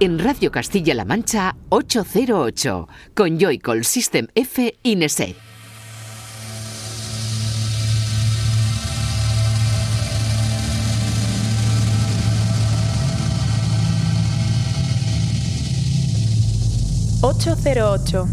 en Radio Castilla-La Mancha 808 con Joycall System F Ineset. Ocho cero ocho.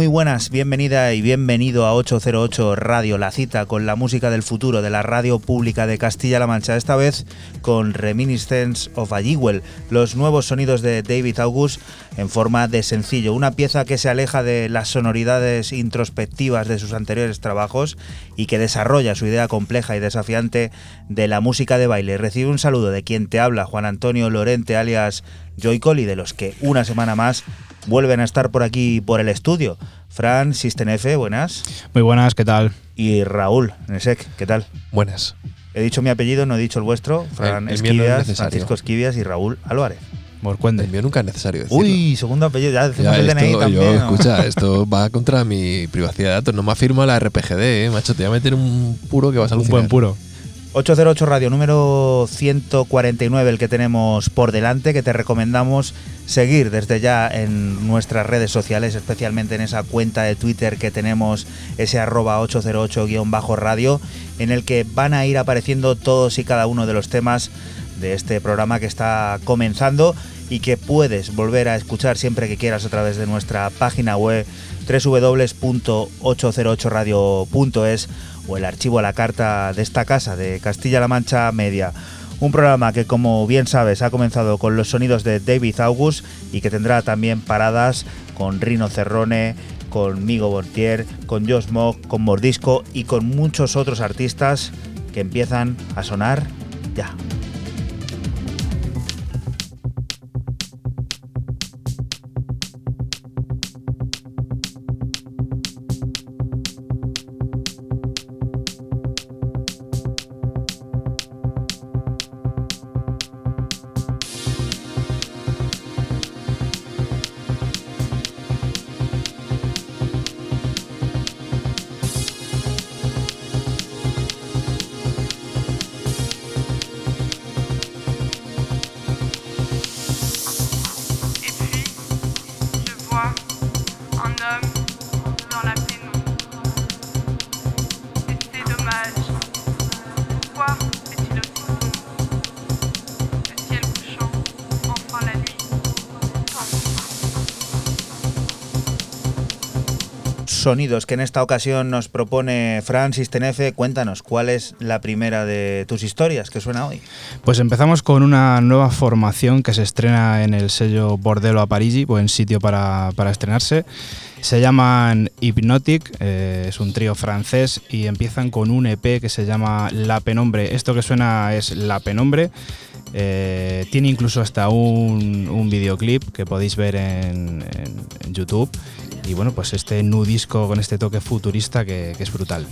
Muy buenas, bienvenida y bienvenido a 808 Radio, la cita con la música del futuro de la radio pública de Castilla-La Mancha, esta vez con Reminiscence of a los nuevos sonidos de David August en forma de sencillo, una pieza que se aleja de las sonoridades introspectivas de sus anteriores trabajos y que desarrolla su idea compleja y desafiante de la música de baile. Recibe un saludo de quien te habla, Juan Antonio Lorente, alias Joycol, y de los que una semana más vuelven a estar por aquí por el estudio. Fran Sistenefe, buenas. Muy buenas, ¿qué tal? Y Raúl Nesek, ¿qué tal? Buenas. He dicho mi apellido, no he dicho el vuestro. Fran Esquivias, Francisco Esquivias y Raúl Álvarez. Morcuende. El mío nunca es necesario decirlo. Uy, segundo apellido, ya decimos el DNI también. Escucha, esto va contra mi privacidad de datos. No me afirma la RPGD, ¿eh? macho. Te voy a meter un puro que vas a Un buen puro. 808 Radio número 149, el que tenemos por delante, que te recomendamos seguir desde ya en nuestras redes sociales, especialmente en esa cuenta de Twitter que tenemos, ese arroba 808-radio, en el que van a ir apareciendo todos y cada uno de los temas de este programa que está comenzando y que puedes volver a escuchar siempre que quieras a través de nuestra página web www.808radio.es o el archivo a la carta de esta casa de Castilla-La Mancha Media. Un programa que, como bien sabes, ha comenzado con los sonidos de David August y que tendrá también paradas con Rino Cerrone, con Migo Bortier, con Josh Mock, con Mordisco y con muchos otros artistas que empiezan a sonar ya. Sonidos que en esta ocasión nos propone Francis Tenefe. Cuéntanos, ¿cuál es la primera de tus historias que suena hoy? Pues empezamos con una nueva formación que se estrena en el sello Bordello a Parigi, buen sitio para, estrenarse. Se llaman Hypnotic, eh, es un trío francés y empiezan con un EP que se llama La Penombre. Esto que suena es La Penombre. Eh, tiene incluso hasta un, videoclip que podéis ver en YouTube y bueno, pues este nudisco con este toque futurista que, que es brutal.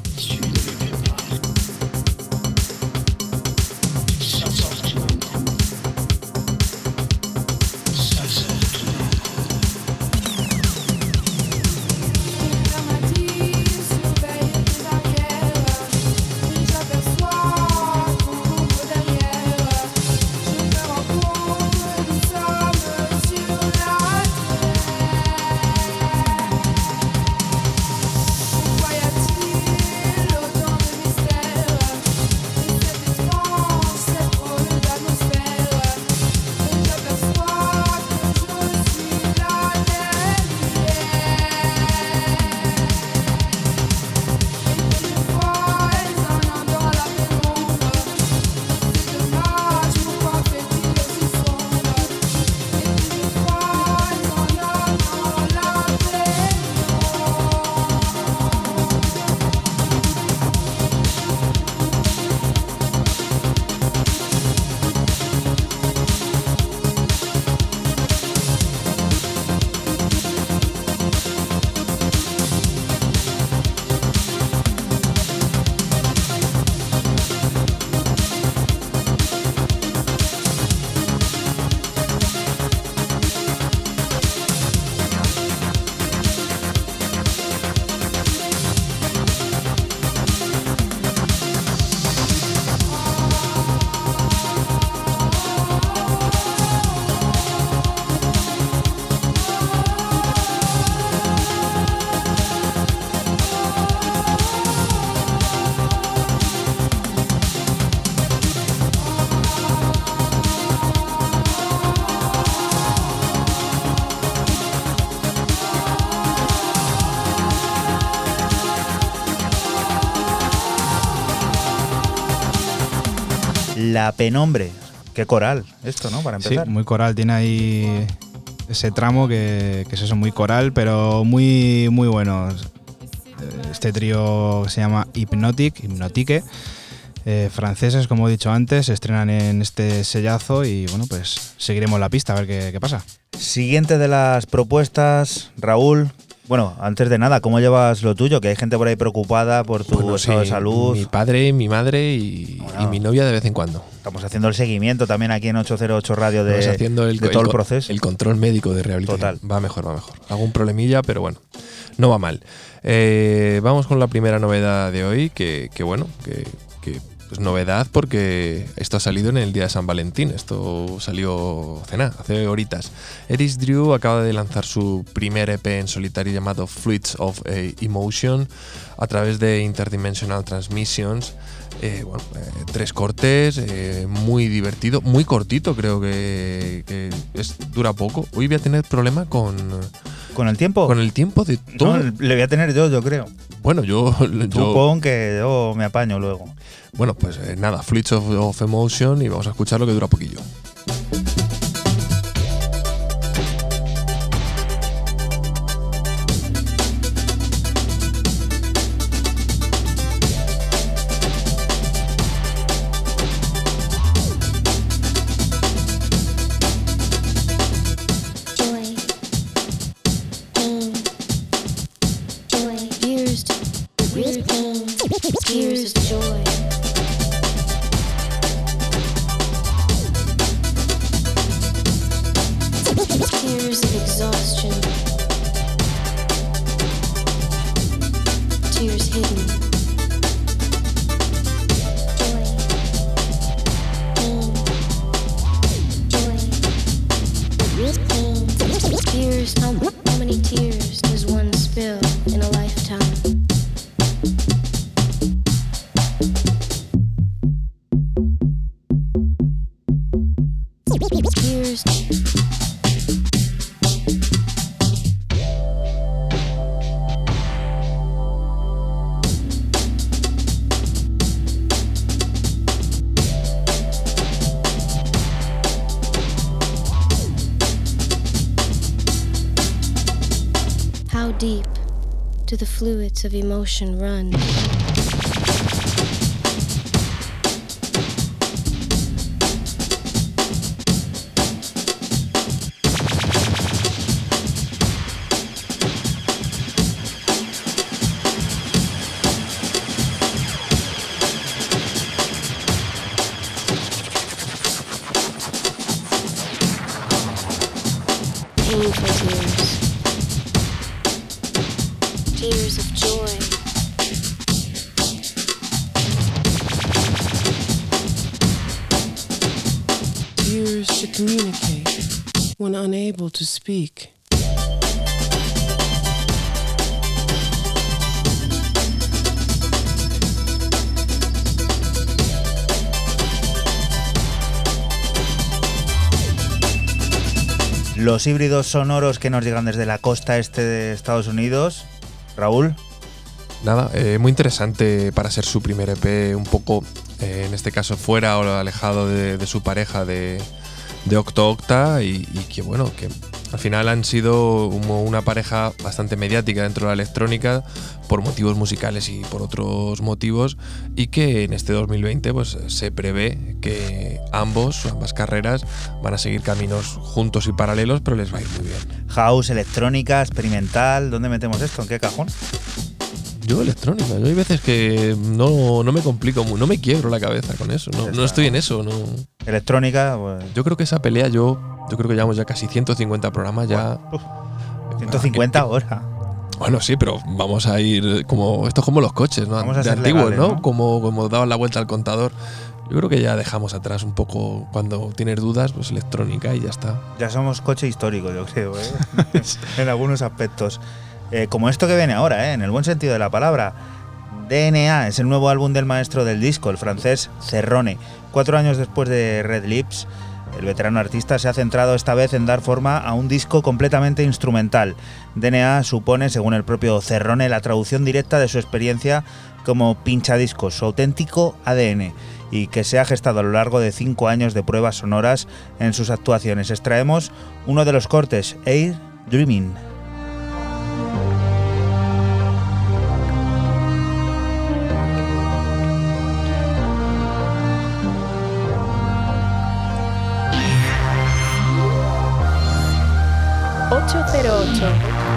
Penombre. Qué coral esto, ¿no? Para empezar. Sí, muy coral. Tiene ahí ese tramo que, es eso, muy coral, pero muy, muy bueno. Este trío se llama Hypnotic, Hypnotique. Eh, franceses, como he dicho antes, se estrenan en este sellazo y bueno, pues seguiremos la pista a ver qué, qué pasa. Siguiente de las propuestas, Raúl, bueno, antes de nada, ¿cómo llevas lo tuyo? Que hay gente por ahí preocupada por tu estado de salud. Mi padre, mi madre y, mi novia de vez en cuando. Estamos haciendo el seguimiento también aquí en 808 Radio de, haciendo el, todo el, proceso. El control médico de rehabilitación. Total. Va mejor, va mejor. Un problemilla, pero bueno, no va mal. Eh, vamos con la primera novedad de hoy, que, bueno, que, pues novedad porque esto ha salido en el día de San Valentín, esto salió cena, hace horitas. Eris Drew acaba de lanzar su primer EP en solitario llamado Fluids of eh, Emotion a través de Interdimensional Transmissions. Eh, bueno, eh, tres cortes, muy divertido, muy cortito, creo que, es, dura poco. Hoy voy a tener problema con. ¿Con el tiempo? Con el tiempo de todo. le voy a tener yo, yo creo. Bueno, yo. Tú que yo me apaño luego. Bueno, pues eh, nada, Fluids of Emotion y vamos a escuchar lo que dura poquillo. tears of joy. Tears of exhaustion, tears hidden. Emotion run. Los híbridos sonoros que nos llegan desde la costa este de Estados Unidos. Raúl. Nada, eh, muy interesante para ser su primer EP, un poco, eh, en este caso, fuera o alejado de su pareja de, Octo Octa y, que bueno, que al final han sido una pareja bastante mediática dentro de la electrónica por motivos musicales y por otros motivos y que en este 2020 pues se prevé que ambos, ambas carreras van a seguir caminos juntos y paralelos pero les va a ir muy bien. House, electrónica, experimental, ¿dónde metemos esto? ¿En qué cajón? Yo electrónica, yo hay veces que no, me complico, no me quiebro la cabeza con eso, no, estoy en eso. No. Electrónica, pues. Yo creo que esa pelea, yo, yo creo que llevamos ya casi 150 programas ya. 150 horas. Bueno, sí, pero vamos a ir como. Esto es como los coches, ¿no? Vamos a de antiguos, ¿no? Como, como daban la vuelta al contador. Yo creo que ya dejamos atrás un poco cuando tienes dudas, pues electrónica y ya está. Ya somos coche histórico, yo creo, ¿eh? en algunos aspectos. Eh, como esto que viene ahora, ¿eh? en el buen sentido de la palabra. DNA es el nuevo álbum del maestro del disco, el francés Cerrone. Cuatro años después de Red Lips, el veterano artista se ha centrado esta vez en dar forma a un disco completamente instrumental. DNA supone, según el propio Cerrone, la traducción directa de su experiencia como pinchadiscos, su auténtico ADN, y que se ha gestado a lo largo de cinco años de pruebas sonoras en sus actuaciones. Extraemos uno de los cortes, Air Dreaming. 808.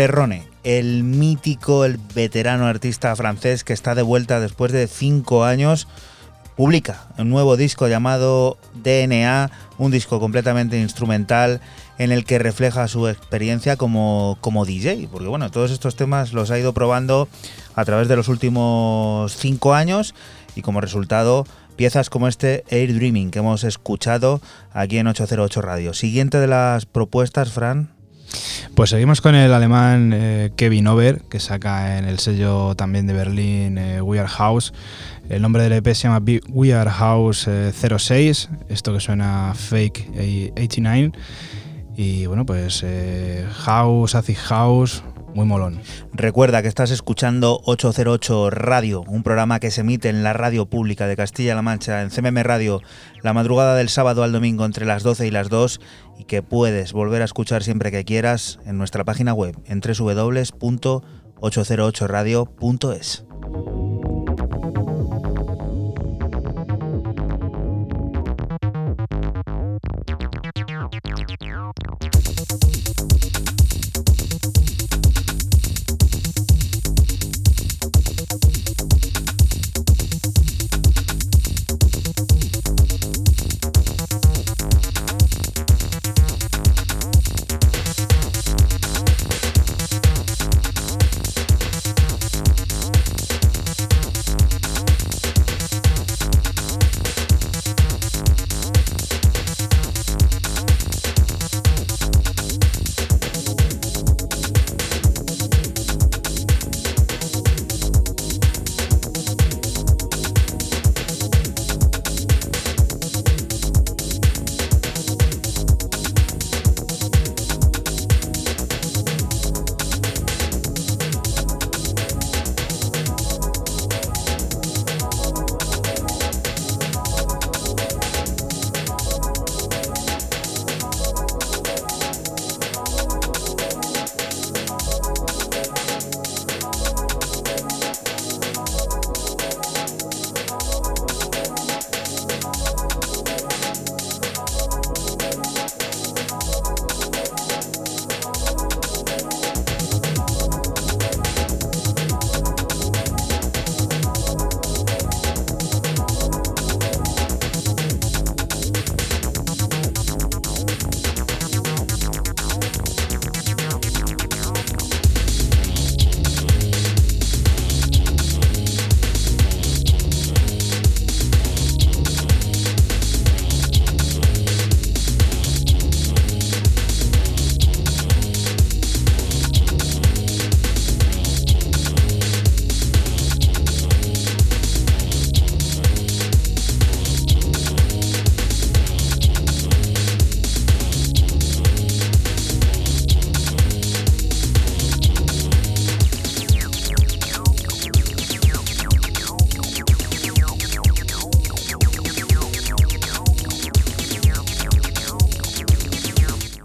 Cerrone, el mítico, el veterano artista francés que está de vuelta después de cinco años, publica un nuevo disco llamado DNA, un disco completamente instrumental en el que refleja su experiencia como, como DJ, porque bueno, todos estos temas los ha ido probando a través de los últimos cinco años y como resultado piezas como este Air Dreaming que hemos escuchado aquí en 808 Radio. Siguiente de las propuestas, Fran. Pues seguimos con el alemán eh, Kevin Over, que saca en el sello también de Berlín eh, We Are House. El nombre del EP se llama We Are House 06, eh, esto que suena Fake 89. Y bueno, pues House, Acid House, muy molón. Recuerda que estás escuchando 808 Radio, un programa que se emite en la radio pública de Castilla-La Mancha, en CMM Radio, la madrugada del sábado al domingo entre las 12 y las 2 y que puedes volver a escuchar siempre que quieras en nuestra página web en www.808radio.es.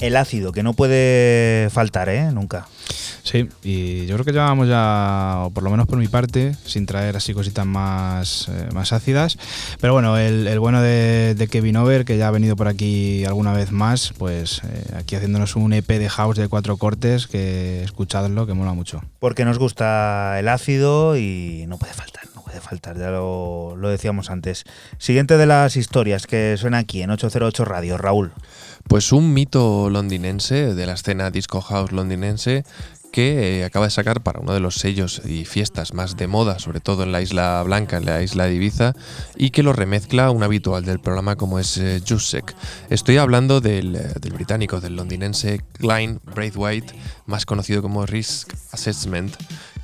el ácido, que no puede faltar, ¿eh? Nunca. Sí, y yo creo que llevábamos ya, o por lo menos por mi parte, sin traer así cositas más, eh, más ácidas. Pero bueno, el, bueno de, Kevin Over, que ya ha venido por aquí alguna vez más, pues eh, aquí haciéndonos un EP de house de cuatro cortes, que escuchadlo, que mola mucho. Porque nos gusta el ácido y no puede faltar, no puede faltar, ya lo, lo decíamos antes. Siguiente de las historias que suena aquí en 808 Radio, Raúl. Pues un mito londinense de la escena disco house londinense que eh, acaba de sacar para uno de los sellos y fiestas más de moda, sobre todo en la Isla Blanca, en la isla de Ibiza, y que lo remezcla un habitual del programa como es eh, Estoy hablando del, eh, británico, del londinense Klein Braithwaite, más conocido como Risk Assessment,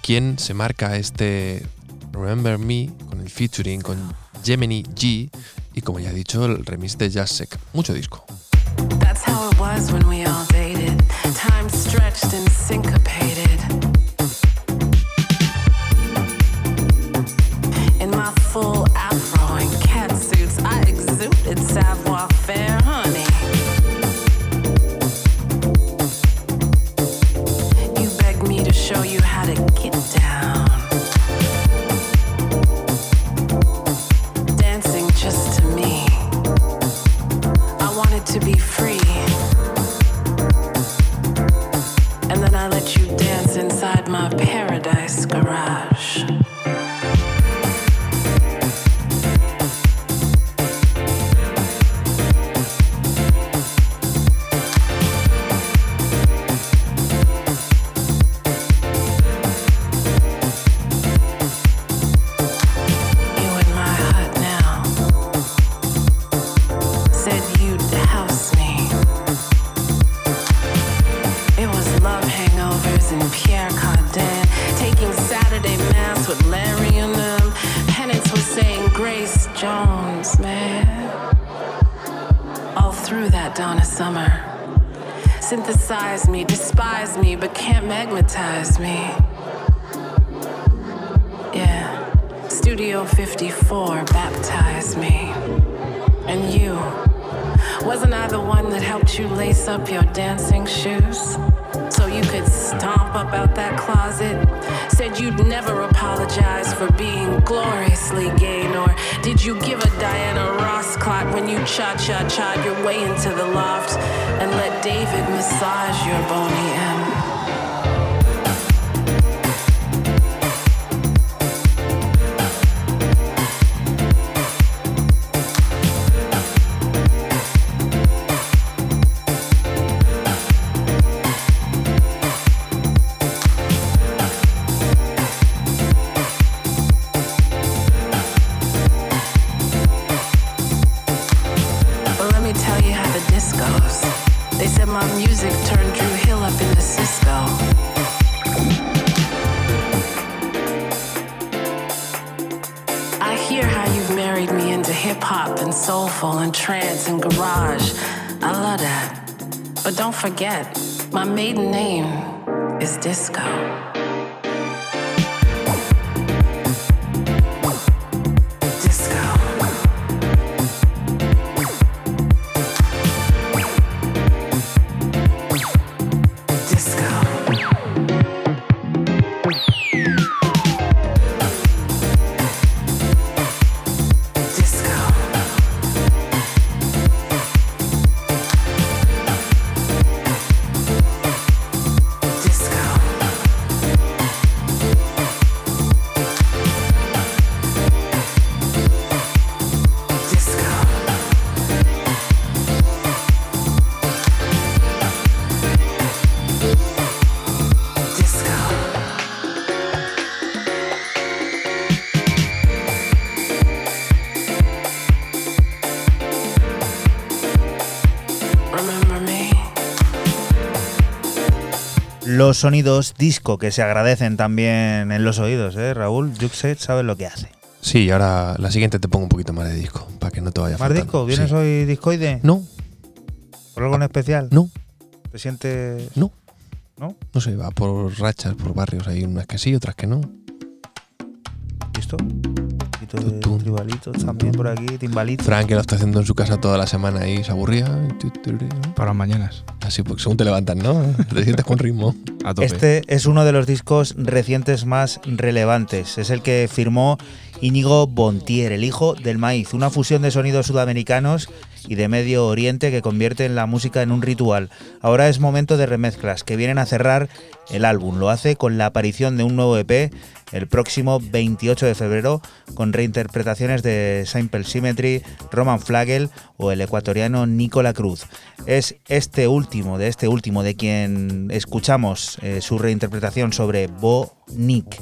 quien se marca este Remember Me con el featuring con Gemini G y como ya he dicho el remix de Jussek. Mucho disco. Up your dancing shoes? So you could stomp up out that closet? Said you'd never apologize for being gloriously gay, nor did you give a Diana Ross clock when you cha cha cha your way into the loft and let David massage your bony end? Forget, my maiden name is Disco. Los sonidos disco que se agradecen también en los oídos, ¿eh? Raúl, Juxet sabe lo que hace. Sí, y ahora la siguiente te pongo un poquito más de disco, para que no te vaya ¿Más faltando. disco? ¿Vienes Sí. hoy discoide? No, ¿Por algo en especial? no, ¿Te sientes...? no. ¿No? No sé, va por rachas, por barrios. Hay unas que sí, otras que no. ¿Listo? Un poquito de tribalitos también por aquí, timbalitos. Frank, que lo está haciendo en su casa toda la semana y se aburría. Para las mañanas. Así, porque según te levantas, ¿no? Te sientes con ritmo. Este es uno de los discos recientes más relevantes. Es el que firmó Íñigo Bontier, el hijo del maíz, una fusión de sonidos sudamericanos y de Medio Oriente que convierte la música en un ritual. Ahora es momento de remezclas que vienen a cerrar el álbum. Lo hace con la aparición de un nuevo EP el próximo 28 de febrero con reinterpretaciones de Simple Symmetry, Roman Flagel o el ecuatoriano Nicola Cruz. Es este último, de este último, de quien escuchamos eh, su reinterpretación sobre Bo Nick.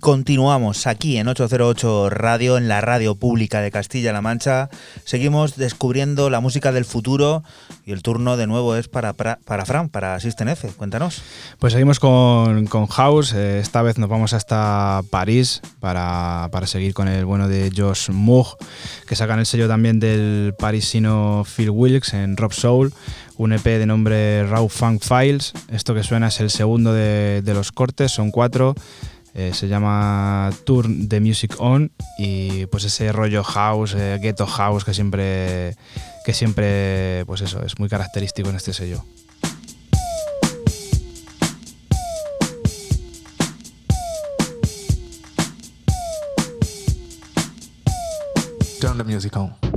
Continuamos aquí en 808 Radio, en la radio pública de Castilla-La Mancha. Seguimos descubriendo la música del futuro y el turno de nuevo es para, para, para Fran, para System F. Cuéntanos. Pues seguimos con, con House. Eh, esta vez nos vamos hasta París para, para, seguir con el bueno de Josh Moog, que sacan el sello también del parisino Phil Wilkes en Rob Soul un EP de nombre Raw Funk Files. Esto que suena es el segundo de, de los cortes, son cuatro. Eh, se llama Tour de Music On y pues ese rollo house, eh, ghetto house que siempre, que siempre, pues eso, es muy característico en este sello. Turn the music on.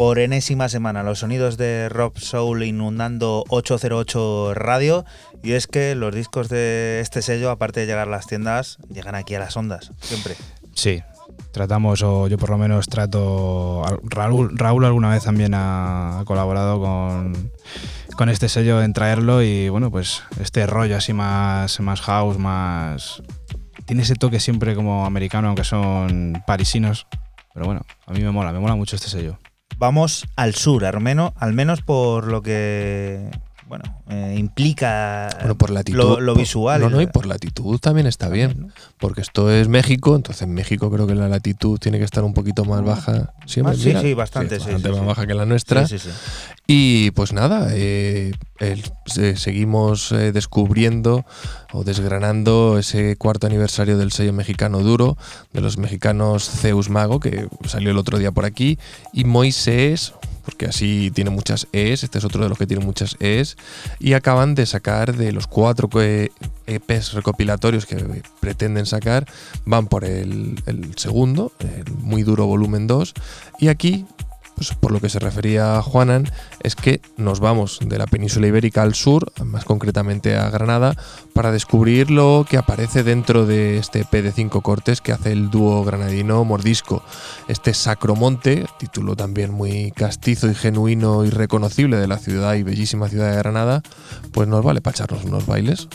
Por enésima semana, los sonidos de Rob Soul inundando 808 Radio. Y es que los discos de este sello, aparte de llegar a las tiendas, llegan aquí a las ondas, siempre. Sí, tratamos, o yo por lo menos trato. Raúl, Raúl alguna vez también ha, colaborado con, con este sello en traerlo y bueno, pues este rollo así más, más house, más. Tiene ese toque siempre como americano, aunque son parisinos. Pero bueno, a mí me mola, me mola mucho este sello. Vamos al sur, al menos, al menos por lo que bueno, eh, implica bueno, por latitud, lo, lo visual. Por, no, no, y por latitud también está también, bien, ¿no? porque esto es México, entonces en México creo que la latitud tiene que estar un poquito más baja. Sí, bastante, sí, bastante sí, más baja que la nuestra. Y pues nada, eh, eh, seguimos eh, descubriendo o desgranando ese cuarto aniversario del sello mexicano duro, de los mexicanos Zeus Mago, que salió el otro día por aquí, y Moisés, porque así tiene muchas E's, este es otro de los que tiene muchas E's, y acaban de sacar de los cuatro EPs recopilatorios que pretenden sacar, van por el, el segundo, el muy duro volumen 2, y aquí pues por lo que se refería Juanan, es que nos vamos de la península ibérica al sur, más concretamente a Granada, para descubrir lo que aparece dentro de este EP de cinco cortes que hace el dúo granadino Mordisco. Este Sacromonte, título también muy castizo y genuino y reconocible de la ciudad y bellísima ciudad de Granada, pues nos vale para echarnos unos bailes.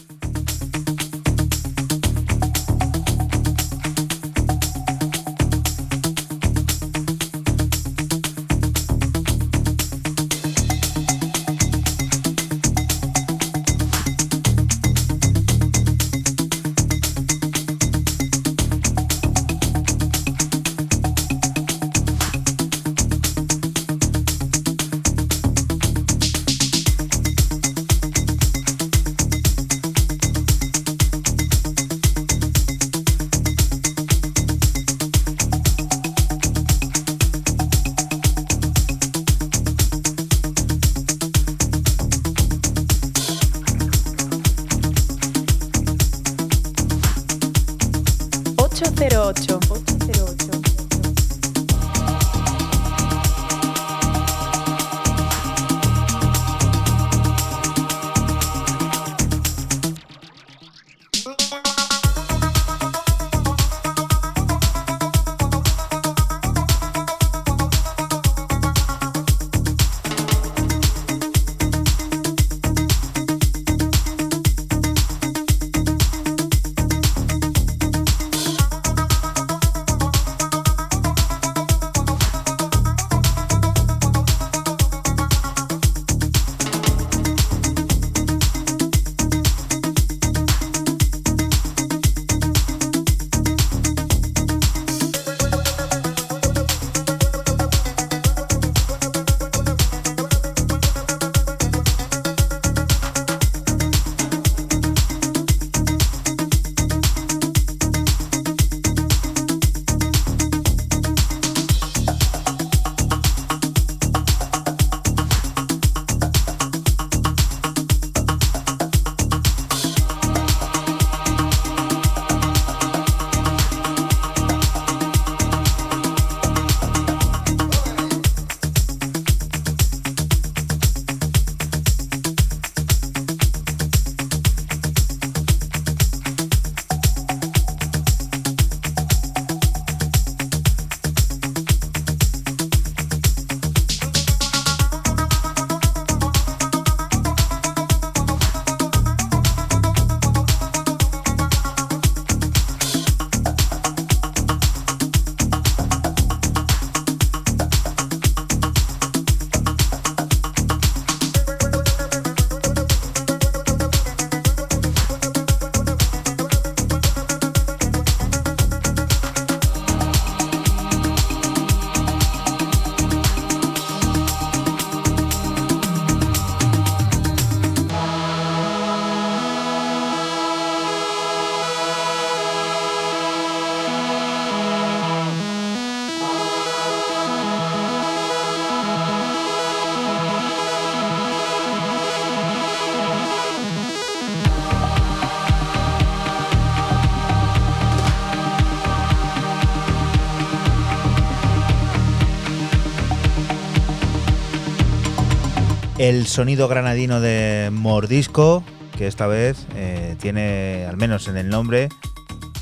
El sonido granadino de Mordisco, que esta vez eh, tiene, al menos en el nombre,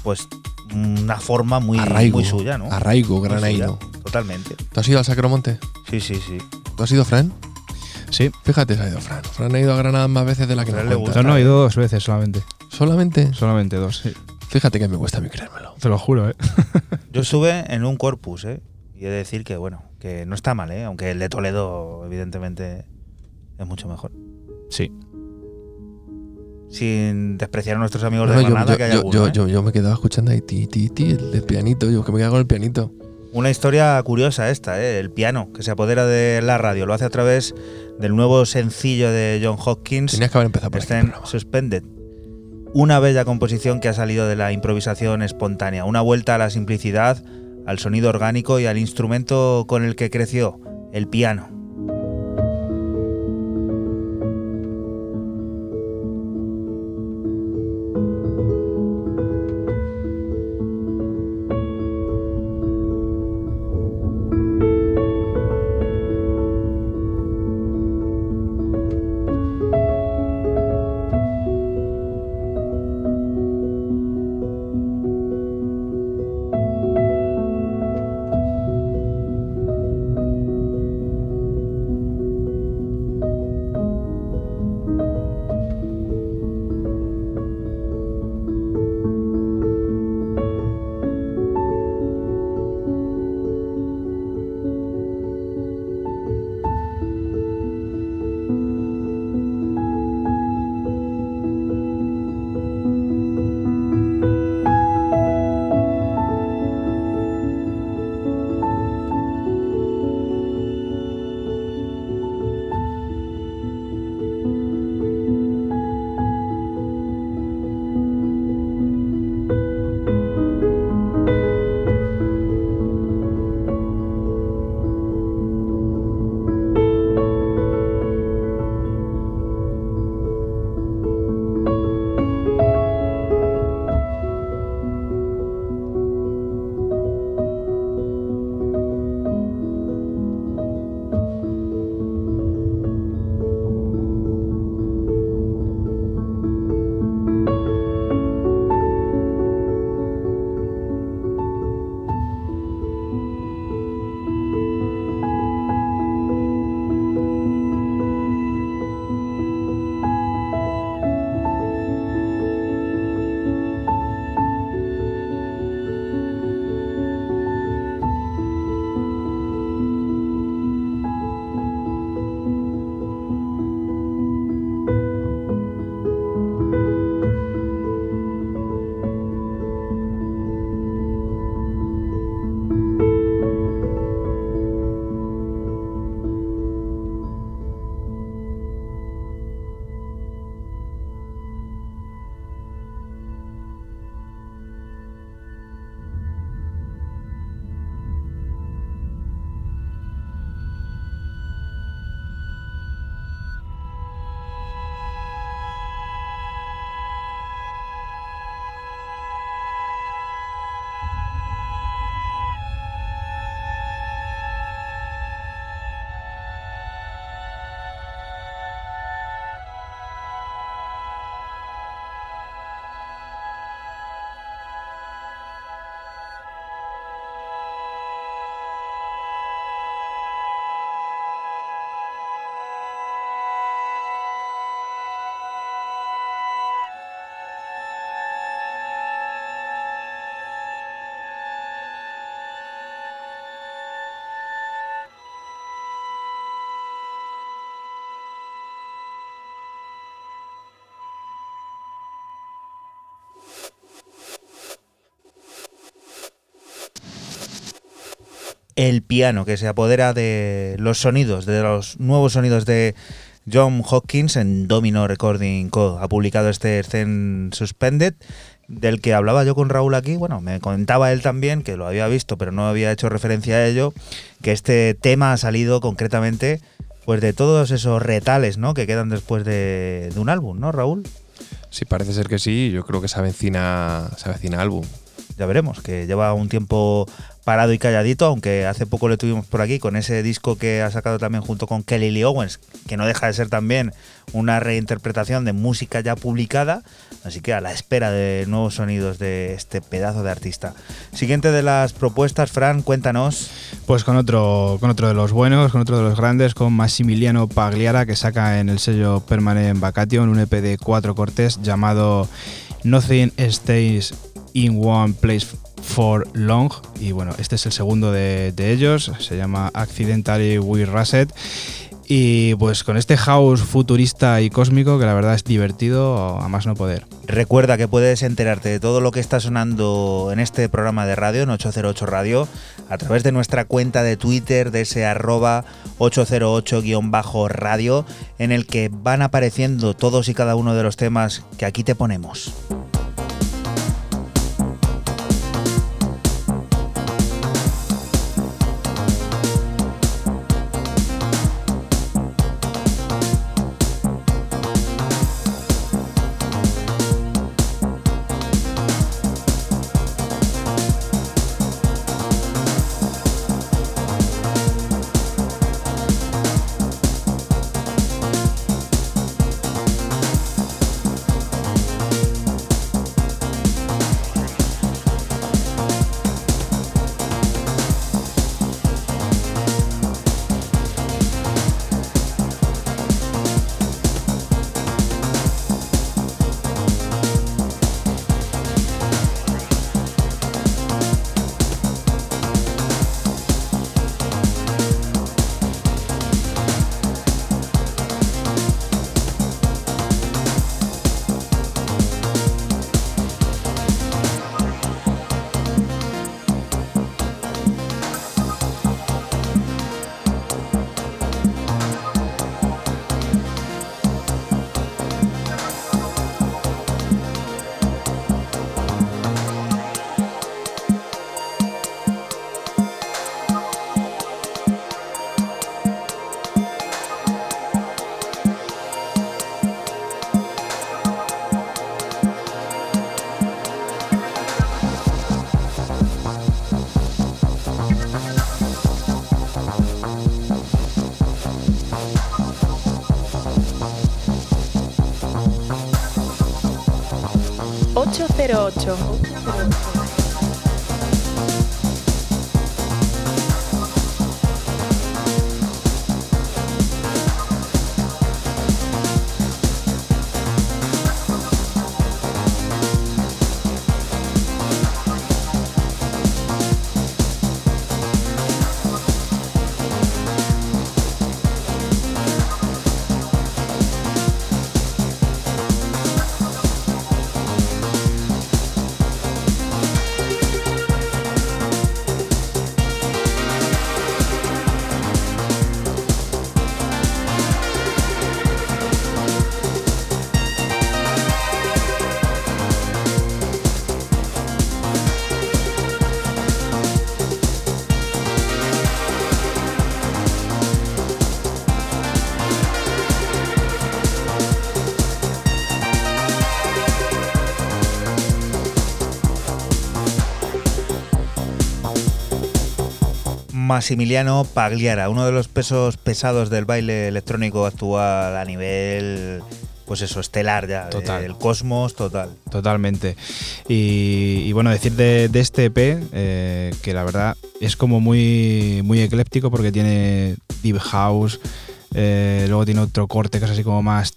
pues una forma muy, Arraigo. muy suya, ¿no? Arraigo suya, Totalmente. ¿Tú has ido al Sacromonte? Sí, sí, sí. ¿Tú has ido, Fran? Sí. Fíjate, se ha ido Fran. Fran ha ido a Granada más veces de la que Fran me gusta. No, no, he ido dos veces solamente. Solamente. Solamente dos, sí. Fíjate que me cuesta a mí creérmelo. Te lo juro, ¿eh? Yo estuve en un corpus, ¿eh? Y he de decir que, bueno, que no está mal, ¿eh? Aunque el de Toledo, evidentemente, es mucho mejor. Sí. Sin despreciar a nuestros amigos No, de Granada, yo- que hay yo- yo- ¿eh? yo- me quedaba escuchando ahí ti, ti, ti, el, el pianito. Yo que me quedaba con el pianito. Una historia curiosa esta, ¿eh? El piano, que se apodera de la radio. Lo hace a través del nuevo sencillo de John Hopkins, Tenías que haber empezado por aquí programa. Suspended. Una bella composición que ha salido de la improvisación espontánea. Una vuelta a la simplicidad, al sonido orgánico y al instrumento con el que creció, el piano. El piano que se apodera de los sonidos, de los nuevos sonidos de John Hopkins en Domino Recording Co. Ha publicado este Zen Suspended, del que hablaba yo con Raúl aquí. Bueno, me comentaba él también, que lo había visto, pero no había hecho referencia a ello, que este tema ha salido concretamente pues de todos esos retales ¿no? que quedan después de, de un álbum, ¿no, Raúl? Sí, parece ser que sí. Yo creo que se avecina, se avecina álbum. ya veremos, que lleva un tiempo parado y calladito, aunque hace poco le tuvimos por aquí con ese disco que ha sacado también junto con Kelly Lee Owens, que no deja de ser también una reinterpretación de música ya publicada, así que a la espera de nuevos sonidos de este pedazo de artista. Siguiente de las propuestas, Fran, cuéntanos. Pues con otro, con otro de los buenos, con otro de los grandes, con Massimiliano Pagliara, que saca en el sello Permanent Vacation un EP de cuatro cortes llamado Nothing Stays in One Place for Long. Y bueno, este es el segundo de, de ellos, se llama Accidentally We Reset. Y pues con este house futurista y cósmico que la verdad es divertido a más no poder. Recuerda que puedes enterarte de todo lo que está sonando en este programa de radio, en 808 Radio, a través de nuestra cuenta de Twitter, de ese arroba 808-radio, en el que van apareciendo todos y cada uno de los temas que aquí te ponemos. 08. Massimiliano Pagliara, uno de los pesos pesados del baile electrónico actual a nivel, pues eso, estelar ya, Total. el cosmos total. Totalmente. Y, y bueno, decir de, de este EP, eh, que la verdad es como muy, muy ecléptico porque tiene Deep House, eh, luego tiene otro corte que es así como más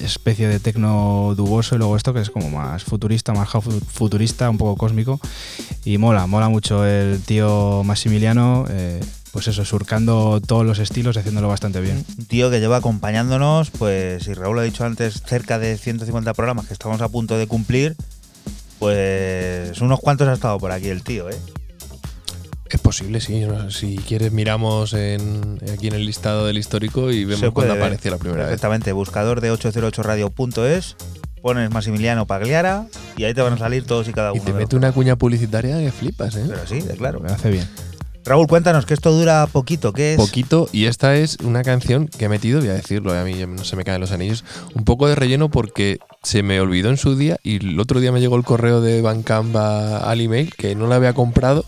especie de tecno duboso y luego esto que es como más futurista, más futurista, un poco cósmico y mola, mola mucho el tío Massimiliano, eh, pues eso, surcando todos los estilos y haciéndolo bastante bien. Un tío que lleva acompañándonos, pues, y Raúl ha dicho antes, cerca de 150 programas que estamos a punto de cumplir, pues unos cuantos ha estado por aquí el tío, ¿eh? Es posible, sí. Si quieres, miramos en, aquí en el listado del histórico y vemos cuándo ver apareció la primera vez. Perfectamente, buscador de 808radio.es, pones Massimiliano Pagliara y ahí te van a salir todos y cada Y uno. te de mete una cuña publicitaria que flipas, ¿eh? Pero sí, de claro. Me hace bien. Raúl, cuéntanos que esto dura poquito, ¿qué es? Poquito, y esta es una canción que he metido, voy a decirlo, a mí no se me caen los anillos, un poco de relleno porque se me olvidó en su día y el otro día me llegó el correo de Bandcamp a- al email que no la había comprado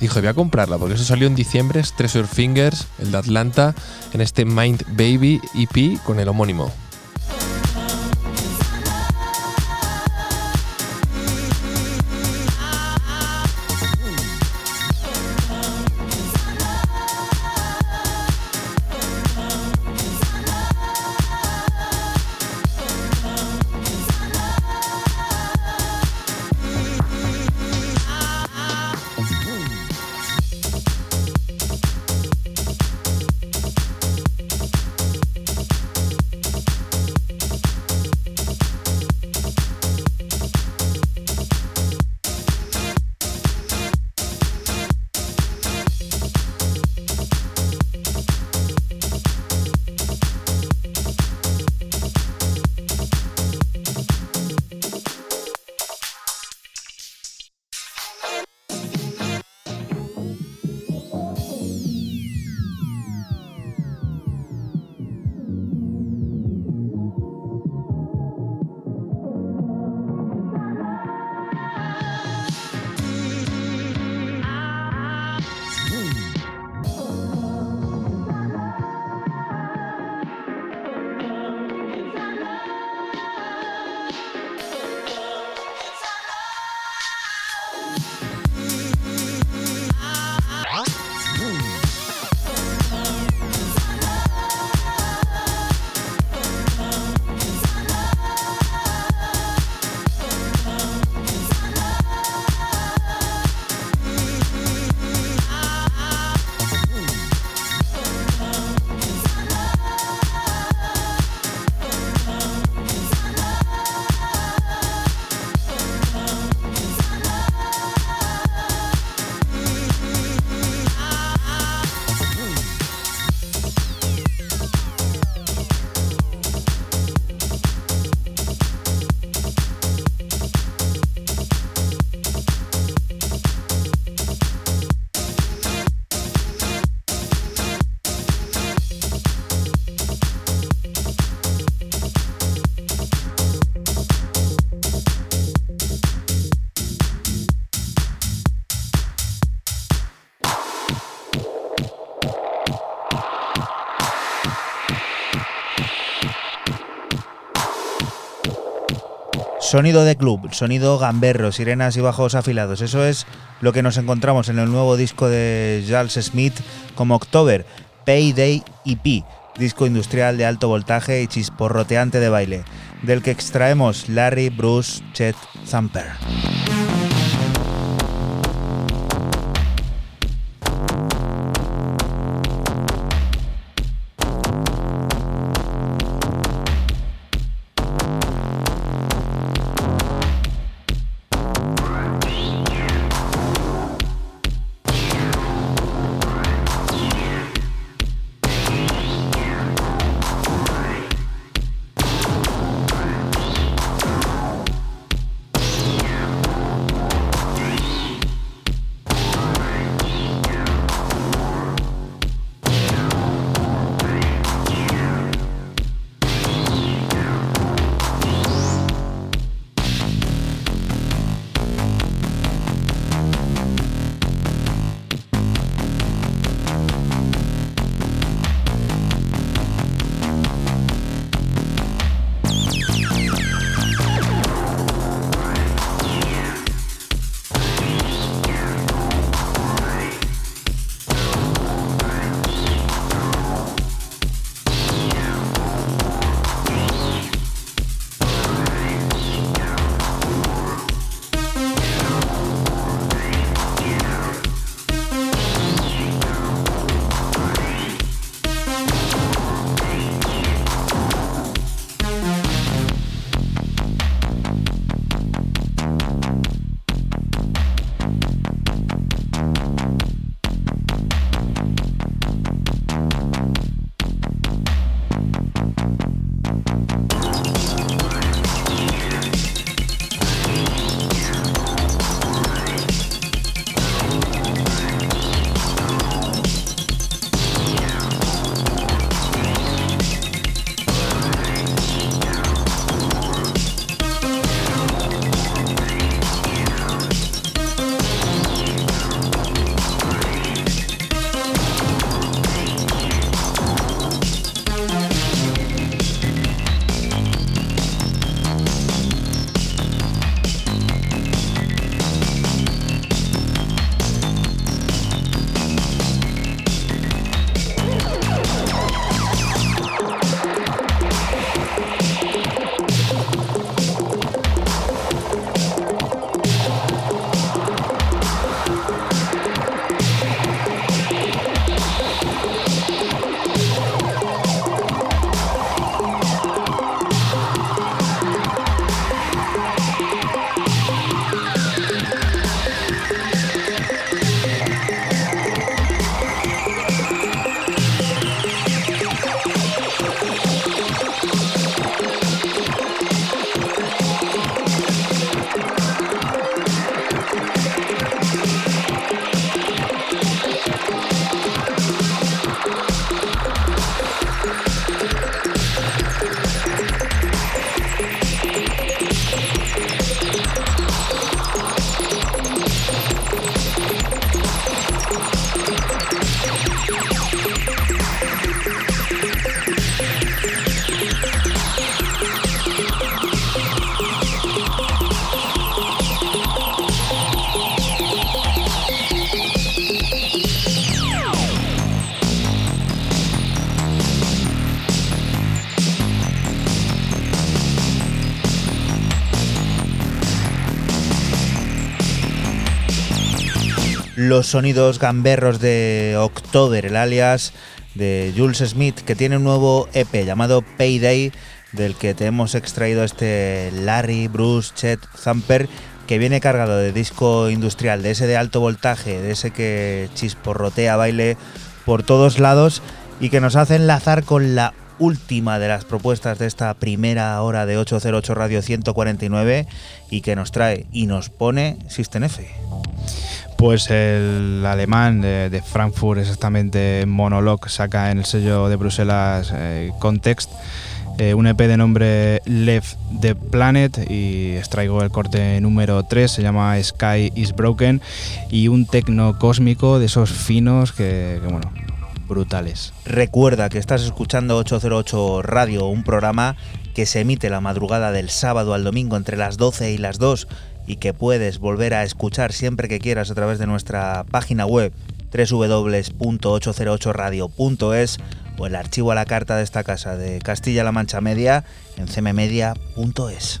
Dije, voy a comprarla porque eso salió en diciembre, es Treasure Fingers, el de Atlanta, en este Mind Baby EP con el homónimo. Sonido de club, sonido gamberro, sirenas y bajos afilados. Eso es lo que nos encontramos en el nuevo disco de Charles Smith como October, Payday EP, disco industrial de alto voltaje y chisporroteante de baile, del que extraemos Larry Bruce Chet Zamper. Los sonidos gamberros de October, el alias de Jules Smith, que tiene un nuevo EP llamado Payday, del que te hemos extraído este Larry Bruce Chet Thumper, que viene cargado de disco industrial, de ese de alto voltaje, de ese que chisporrotea baile por todos lados y que nos hace enlazar con la última de las propuestas de esta primera hora de 808 Radio 149 y que nos trae y nos pone System F. Pues el alemán de, Frankfurt, exactamente Monolog, saca en el sello de Bruselas eh, Context eh, un EP de nombre Left the Planet y extraigo el corte número 3, se llama Sky is Broken y un tecno cósmico de esos finos que, que bueno, brutales. Recuerda que estás escuchando 808 Radio, un programa que se emite la madrugada del sábado al domingo entre las 12 y las 2 y que puedes volver a escuchar siempre que quieras a través de nuestra página web www.808radio.es o el archivo a la carta de esta casa de Castilla-La Mancha Media en cmmedia.es.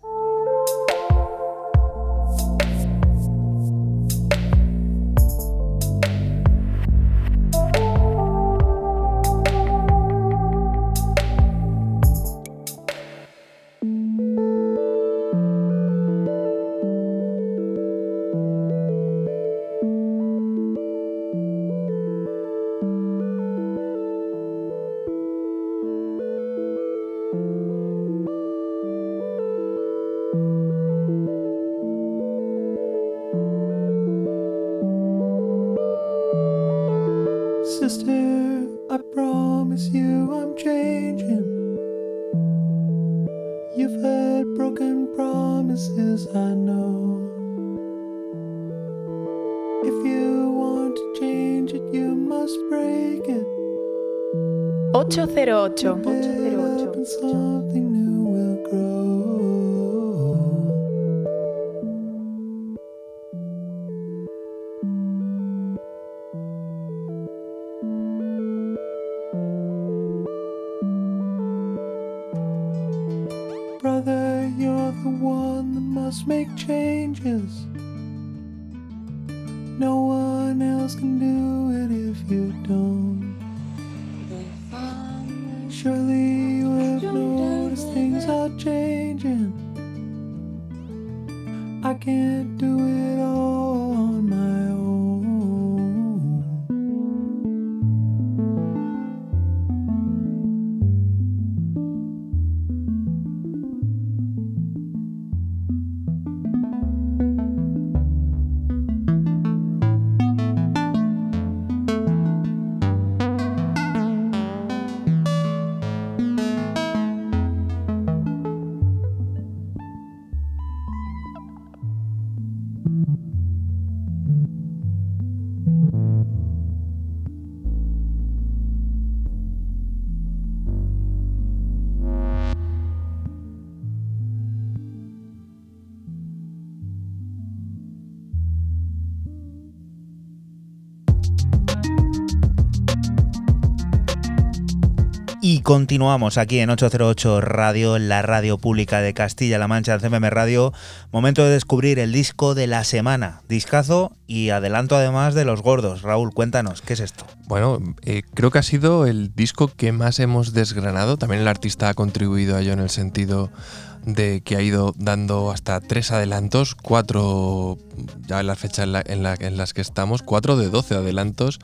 8. Continuamos aquí en 808 Radio, la radio pública de Castilla-La Mancha, en CMM Radio. Momento de descubrir el disco de la semana. Discazo y adelanto además de los gordos. Raúl, cuéntanos, ¿qué es esto? Bueno, eh, creo que ha sido el disco que más hemos desgranado. También el artista ha contribuido a ello en el sentido de que ha ido dando hasta tres adelantos, cuatro ya en la fecha en, la- en la- en las que estamos, cuatro de 12 adelantos.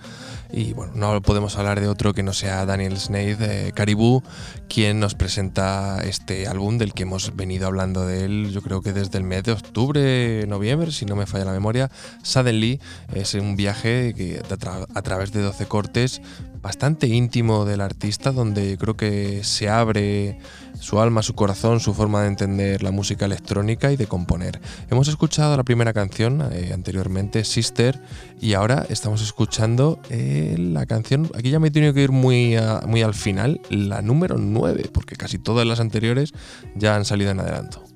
Y bueno, no podemos hablar de otro que no sea Daniel Snaith, eh, Caribou, quien nos presenta este álbum del que hemos venido hablando de él, yo creo que desde el mes de octubre, noviembre, si no me falla la memoria. Suddenly es un viaje que a, tra- a través de 12 cortes bastante íntimo del artista, donde creo que se abre su alma, su corazón, su forma de entender la música electrónica y de componer. Hemos escuchado la primera canción eh, anteriormente, Sister, y ahora estamos escuchando eh, la canción, aquí ya me he tenido que ir muy, muy al final, la número 9, porque casi todas las anteriores ya han salido en adelanto.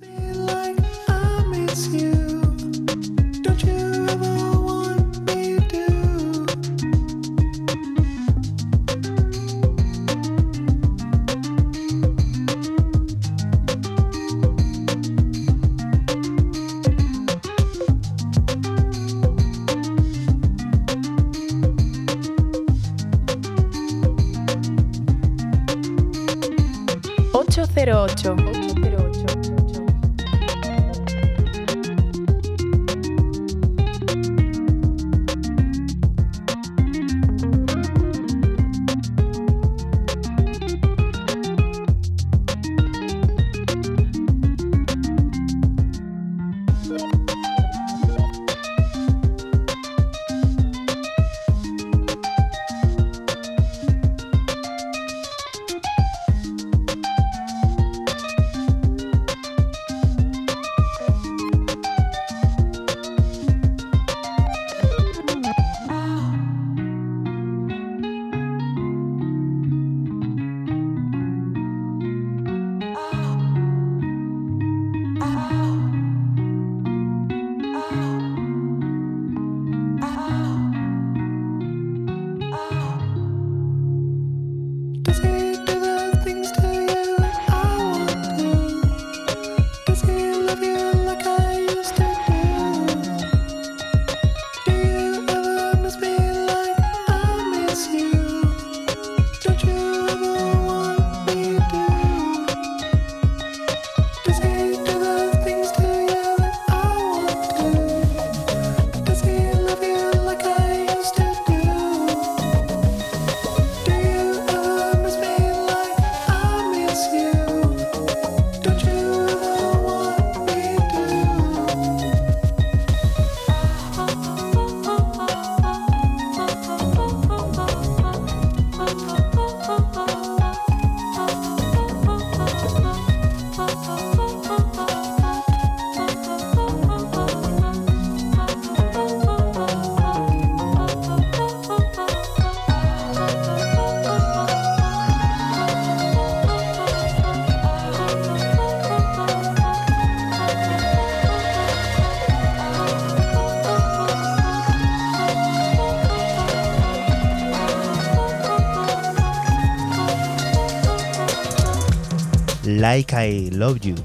Like I Love You.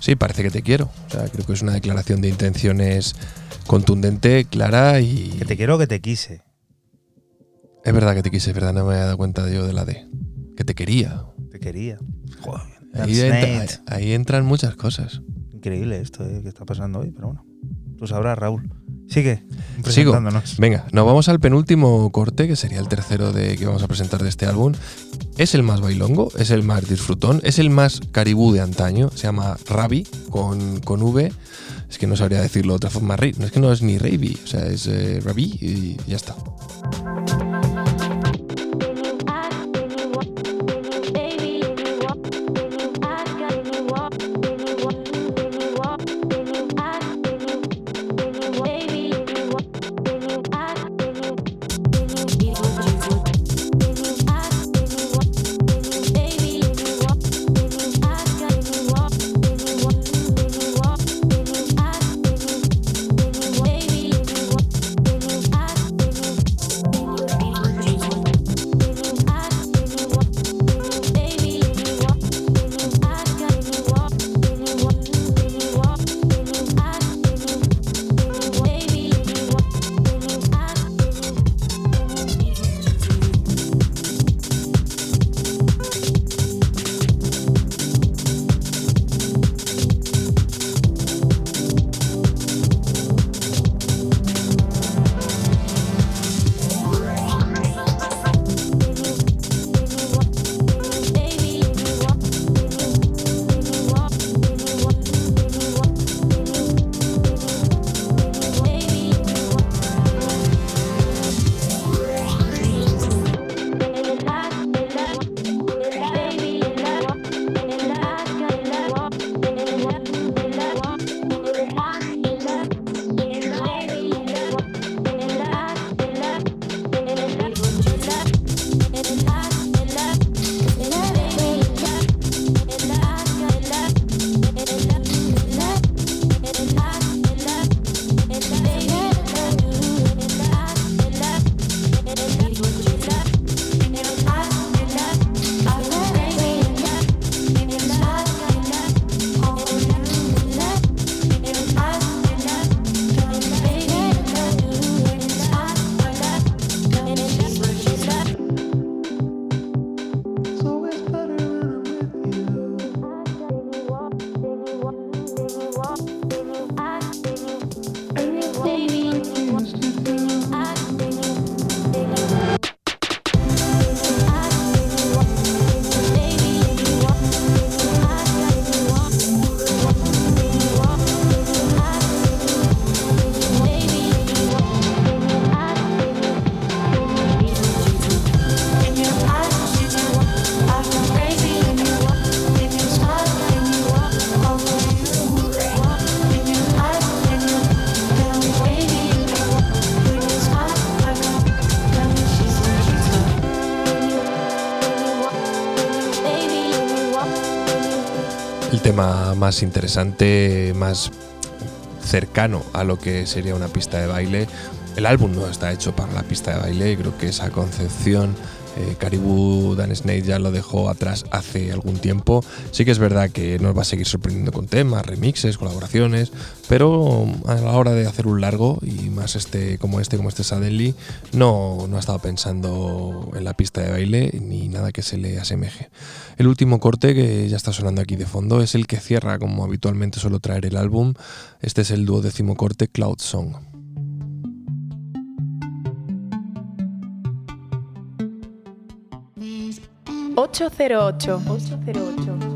Sí, parece que te quiero. O sea, creo que es una declaración de intenciones contundente, clara y. Que te quiero o que te quise. Es verdad que te quise, es verdad, no me había dado cuenta yo de la D. Que te quería. Te quería. Joder, Ahí, entra- entran muchas cosas. Increíble esto eh, que está pasando hoy, pero bueno. Tú sabrás, Raúl. Sigue Sigo. Venga, nos vamos al penúltimo corte, que sería el tercero de que vamos a presentar de este álbum. Es el más bailongo, es el más disfrutón, es el más caribú de antaño. Se llama Rabi con, con V. Es que no sabría decirlo de otra forma. No es que no es ni Rabi, o sea, es eh, Rabi y ya está. Más interesante, más cercano a lo que sería una pista de baile. El álbum no está hecho para la pista de baile creo que esa concepción eh, Caribou Dan Snake ya lo dejó atrás hace algún tiempo. Sí que es verdad que nos va a seguir sorprendiendo con temas, remixes, colaboraciones, pero a la hora de hacer un largo y más este como este como este Suddenly no, no ha estado pensando en la pista de baile ni nada que se le asemeje. El último corte que ya está sonando aquí de fondo es el que cierra como habitualmente suelo traer el álbum. Este es el duodécimo corte Cloud Song. 808. 808. When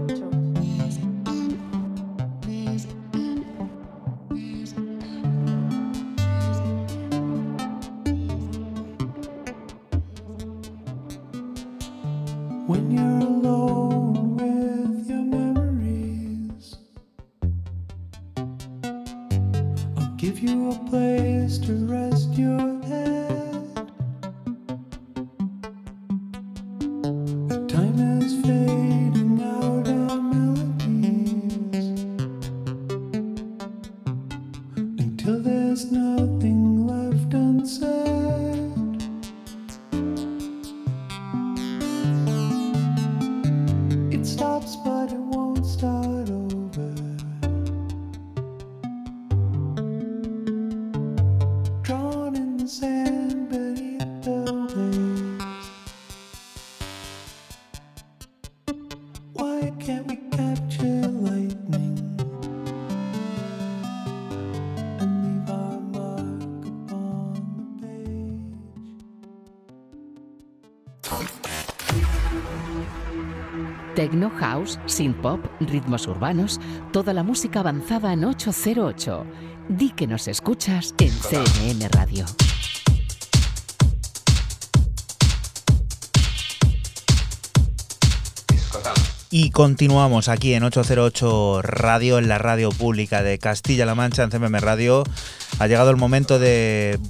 Techno House, Synth Pop, ritmos urbanos, toda la música avanzada en 808. Di que nos escuchas en CMM Radio. Y continuamos aquí en 808 Radio, en la radio pública de Castilla-La Mancha, en CMM Radio. Ha llegado el momento de,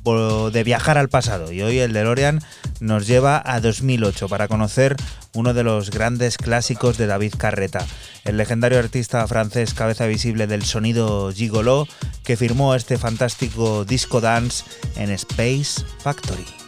de viajar al pasado y hoy el DeLorean nos lleva a 2008 para conocer uno de los grandes clásicos de David Carreta, el legendario artista francés cabeza visible del sonido gigolo que firmó este fantástico disco dance en Space Factory.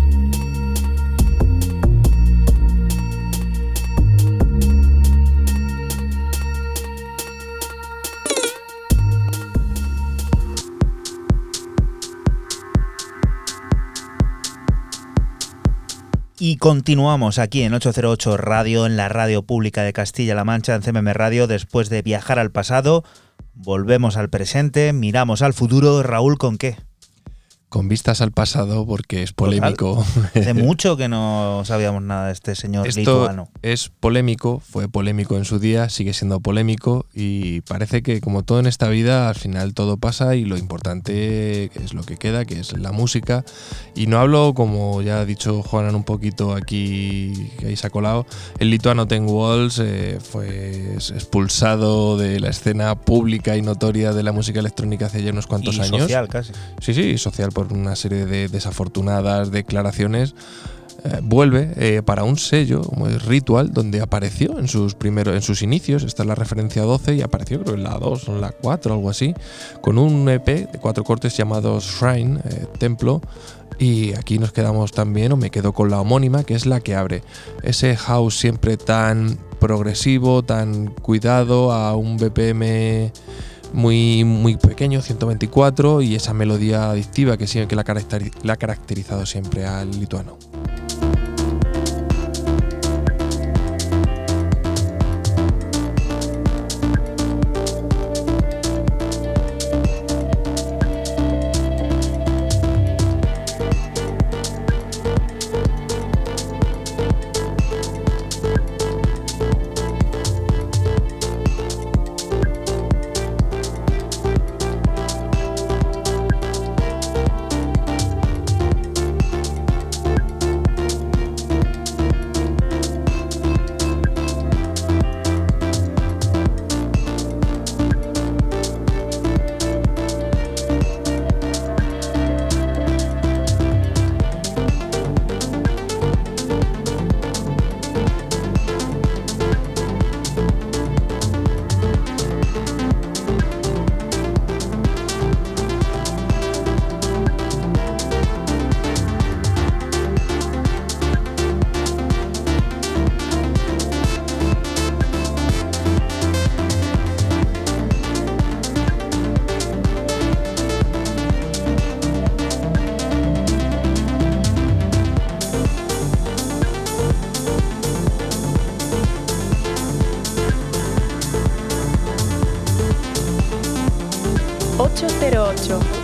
Y continuamos aquí en 808 Radio, en la radio pública de Castilla-La Mancha, en CMM Radio, después de viajar al pasado, volvemos al presente, miramos al futuro. Raúl, ¿con qué? Con vistas al pasado, porque es polémico. Hace mucho que no sabíamos nada de este señor Esto lituano. es polémico, fue polémico en su día, sigue siendo polémico y parece que como todo en esta vida, al final todo pasa y lo importante es lo que queda, que es la música. Y no hablo, como ya ha dicho Juanan un poquito aquí, que ahí se ha colado, el lituano Ten Walls eh, fue expulsado de la escena pública y notoria de la música electrónica hace ya unos cuantos y años. social casi. Sí, sí, social una serie de desafortunadas declaraciones. Eh, vuelve eh, para un sello como es Ritual, donde apareció en sus primeros, en sus inicios, esta es la referencia 12 y apareció creo en la 2 o en la 4 algo así, con un EP de cuatro cortes llamado Shrine, eh, Templo, y aquí nos quedamos también, o me quedo con la homónima, que es la que abre ese house siempre tan progresivo, tan cuidado, a un BPM muy, muy pequeño, 124, y esa melodía adictiva que, siempre, que la, la ha caracterizado siempre al lituano. 808.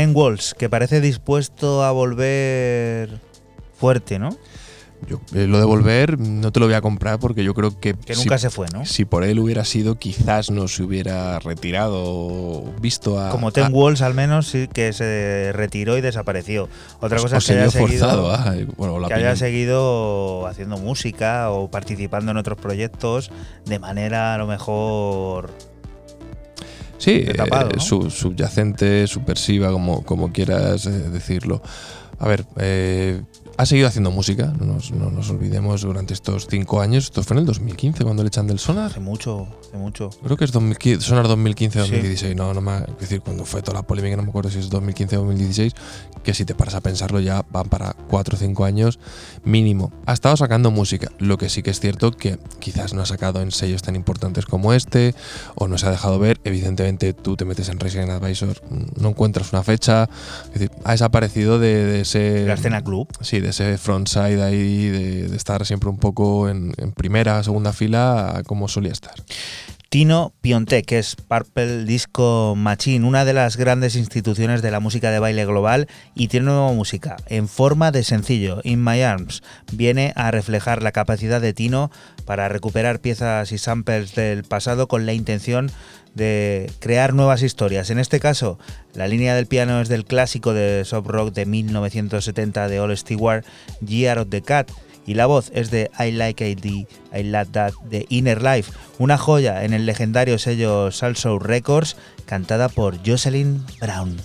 Ten Walls, que parece dispuesto a volver fuerte, ¿no? Yo, eh, lo de volver no te lo voy a comprar porque yo creo que, Que si- nunca se fue, ¿no? si por él hubiera sido, quizás no se hubiera retirado o visto a. Como Ten a- Walls al menos sí que se retiró y desapareció. Otra o- cosa o es que haya seguido, forzado a- bueno, la que haya seguido haciendo música o participando en otros proyectos de manera a lo mejor Sí, tapado, eh, ¿no? sub- subyacente, subversiva, como, como quieras eh, decirlo. A ver, eh, ha seguido haciendo música, no nos, no nos olvidemos, durante estos cinco años. Esto fue en el 2015 cuando le echan del Sonar. hace mucho, hace mucho. Creo que es 2015, Sonar 2015 Sí. 2016, no, no me, es decir, cuando fue toda la polémica, no me acuerdo si es 2015 o 2016, que si te paras a pensarlo ya van para 4 o 5 años mínimo. Ha estado sacando música, lo que sí que es cierto que quizás no ha sacado en sellos tan importantes como este, o no se ha dejado ver, evidentemente tú te metes en Resident Advisor, no encuentras una fecha, es decir, ha desaparecido de, de ese... La escena club. Sí, de ese frontside ahí, de, estar siempre un poco en, en primera, segunda fila, como solía estar. Tino Piontek, que es Purple Disco Machine, una de las grandes instituciones de la música de baile global y tiene nueva música en forma de sencillo. In My Arms viene a reflejar la capacidad de Tino para recuperar piezas y samples del pasado con la intención de crear nuevas historias. En este caso, la línea del piano es del clásico de soft rock de 1970 de All Stewart, Year of the Cat, y la voz es de I Like ID, I Like That de Inner Life, una joya en el legendario sello Salsoul Records, cantada por Jocelyn Brown.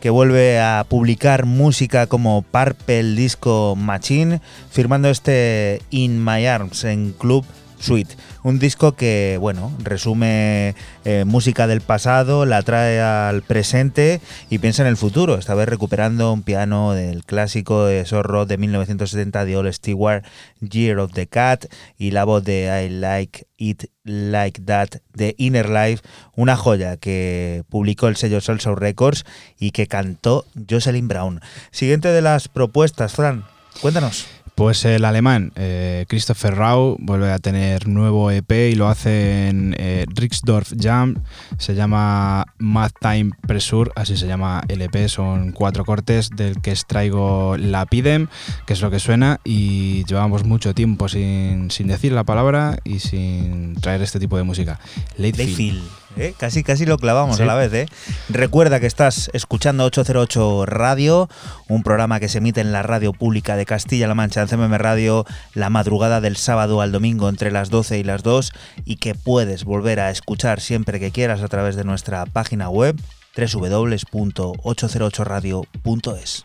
Que vuelve a publicar música como Purple Disco Machine, firmando este In My Arms en Club Suite. Un disco que, bueno, resume eh, música del pasado, la trae al presente y piensa en el futuro, esta vez recuperando un piano del clásico de Zorro de 1970 de All Stewart, Year of the Cat, y la voz de I Like It Like That de Inner Life, una joya que publicó el sello Soul Records y que cantó Jocelyn Brown. Siguiente de las propuestas, Fran, cuéntanos. Pues el alemán eh, Christopher Rau vuelve a tener nuevo EP y lo hace en eh, Rixdorf Jam. Se llama Mad Time Pressure, así se llama el EP. Son cuatro cortes del que extraigo Lapidem, que es lo que suena. Y llevamos mucho tiempo sin, sin decir la palabra y sin traer este tipo de música. Late Feel. Layfield, ¿eh? Casi, casi lo clavamos Sí. a la vez, ¿eh? Recuerda que estás escuchando 808 Radio, un programa que se emite en la radio pública de Castilla-La Mancha, en CMM Radio, la madrugada del sábado al domingo entre las 12 y las 2 y que puedes volver a escuchar siempre que quieras a través de nuestra página web www.808radio.es.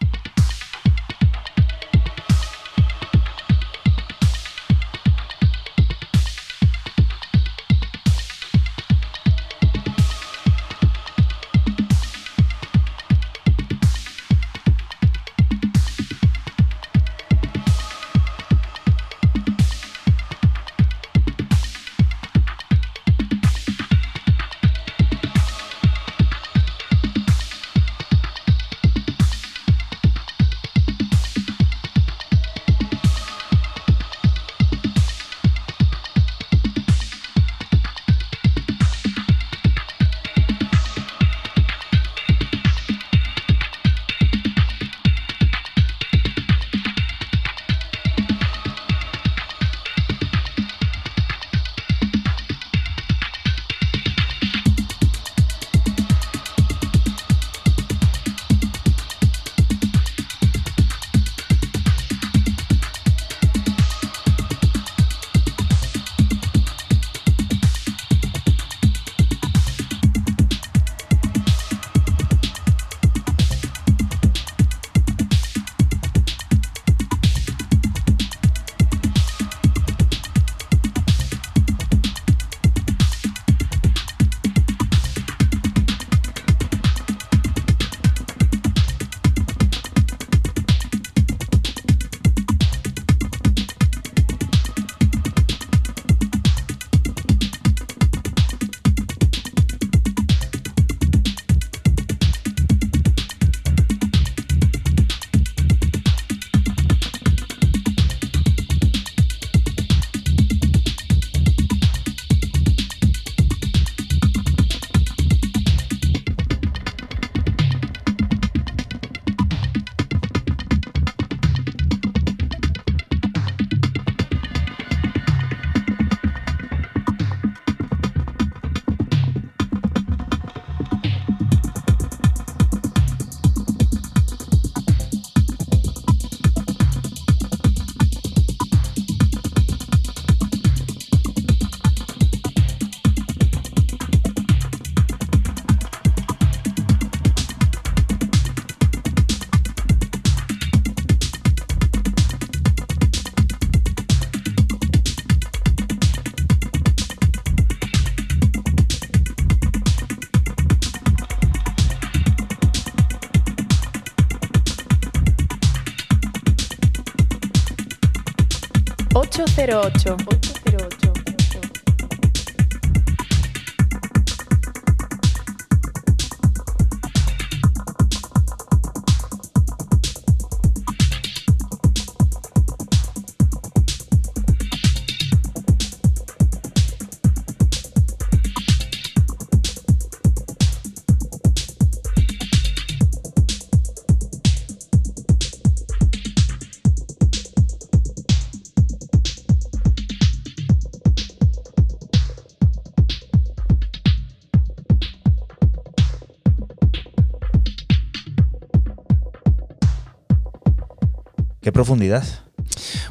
profundidad.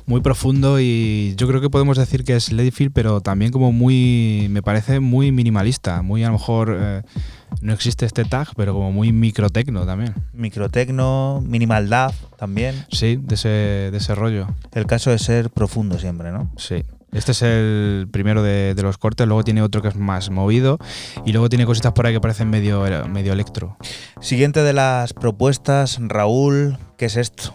muy profundo y yo creo que podemos decir que es Ladyfield, pero también como muy, me parece muy minimalista, muy a lo mejor eh, no existe este tag, pero como muy microtecno también. Microtecno, minimal DAF también. Sí, de ese, de ese rollo. El caso es ser profundo siempre, ¿no? Sí. Este es el primero de, de los cortes, luego tiene otro que es más movido y luego tiene cositas por ahí que parecen medio, medio electro. Siguiente de las propuestas, Raúl, ¿qué es esto?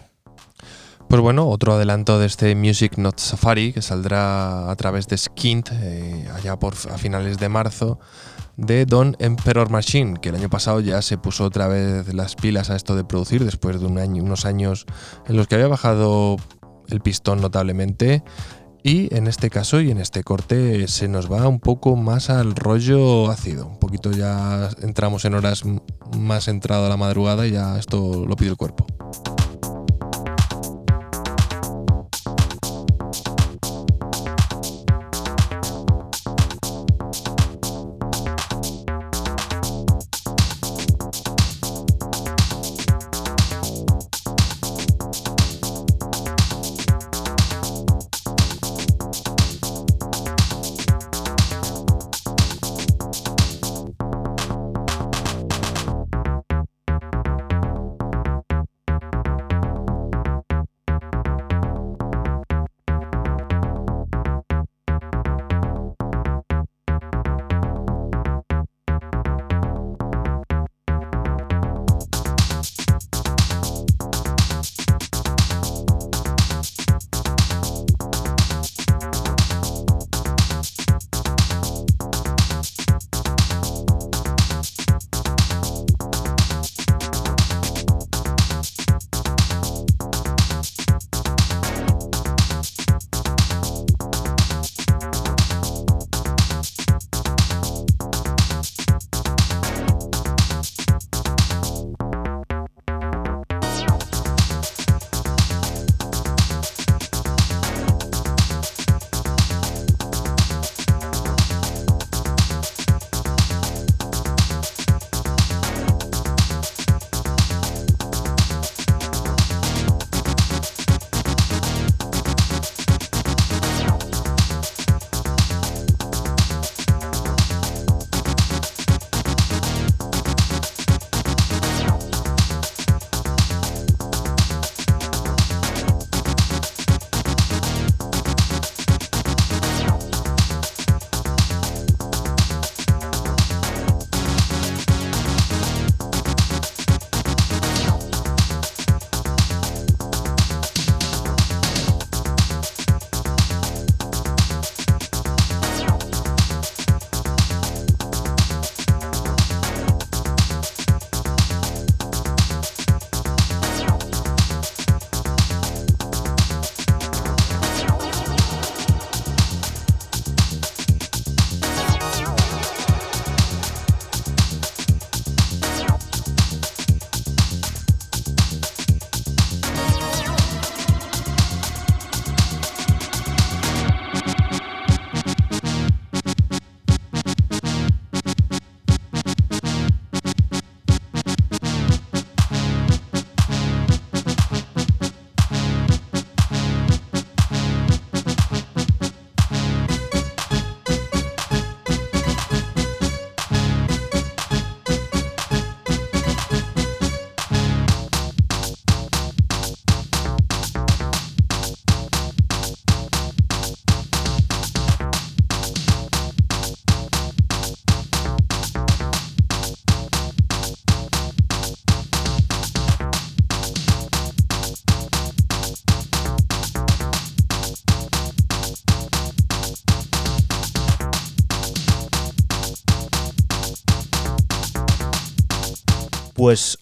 Pues bueno, otro adelanto de este Music Not Safari que saldrá a través de Skint eh, allá por a finales de marzo de Don Emperor Machine, que el año pasado ya se puso otra vez las pilas a esto de producir después de unos años en los que había bajado el pistón notablemente. Y en este caso y en este corte se nos va un poco más al rollo ácido. Un poquito ya entramos en horas más entrado a la madrugada y ya esto lo pide el cuerpo.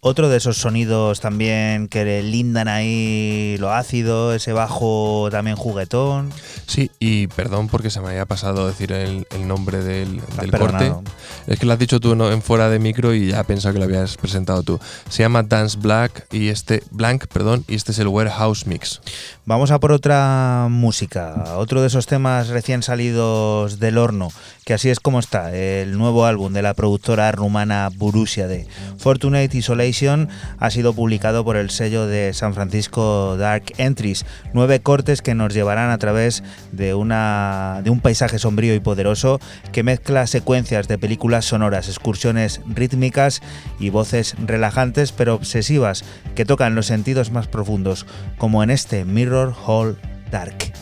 Otro de esos sonidos también que lindan ahí lo ácido, ese bajo también juguetón. Sí, y perdón porque se me había pasado decir el, el nombre del, del corte. Es que lo has dicho tú en fuera de micro y ya he pensado que lo habías presentado tú. Se llama Dance Black y este Blank, perdón, y este es el Warehouse Mix. Vamos a por otra música, otro de esos temas recién salidos del horno, que así es como está, el nuevo álbum de la productora rumana Borussia de Fortunate Ha sido publicado por el sello de San Francisco Dark Entries, nueve cortes que nos llevarán a través de, una, de un paisaje sombrío y poderoso que mezcla secuencias de películas sonoras, excursiones rítmicas y voces relajantes pero obsesivas que tocan los sentidos más profundos, como en este Mirror Hall Dark.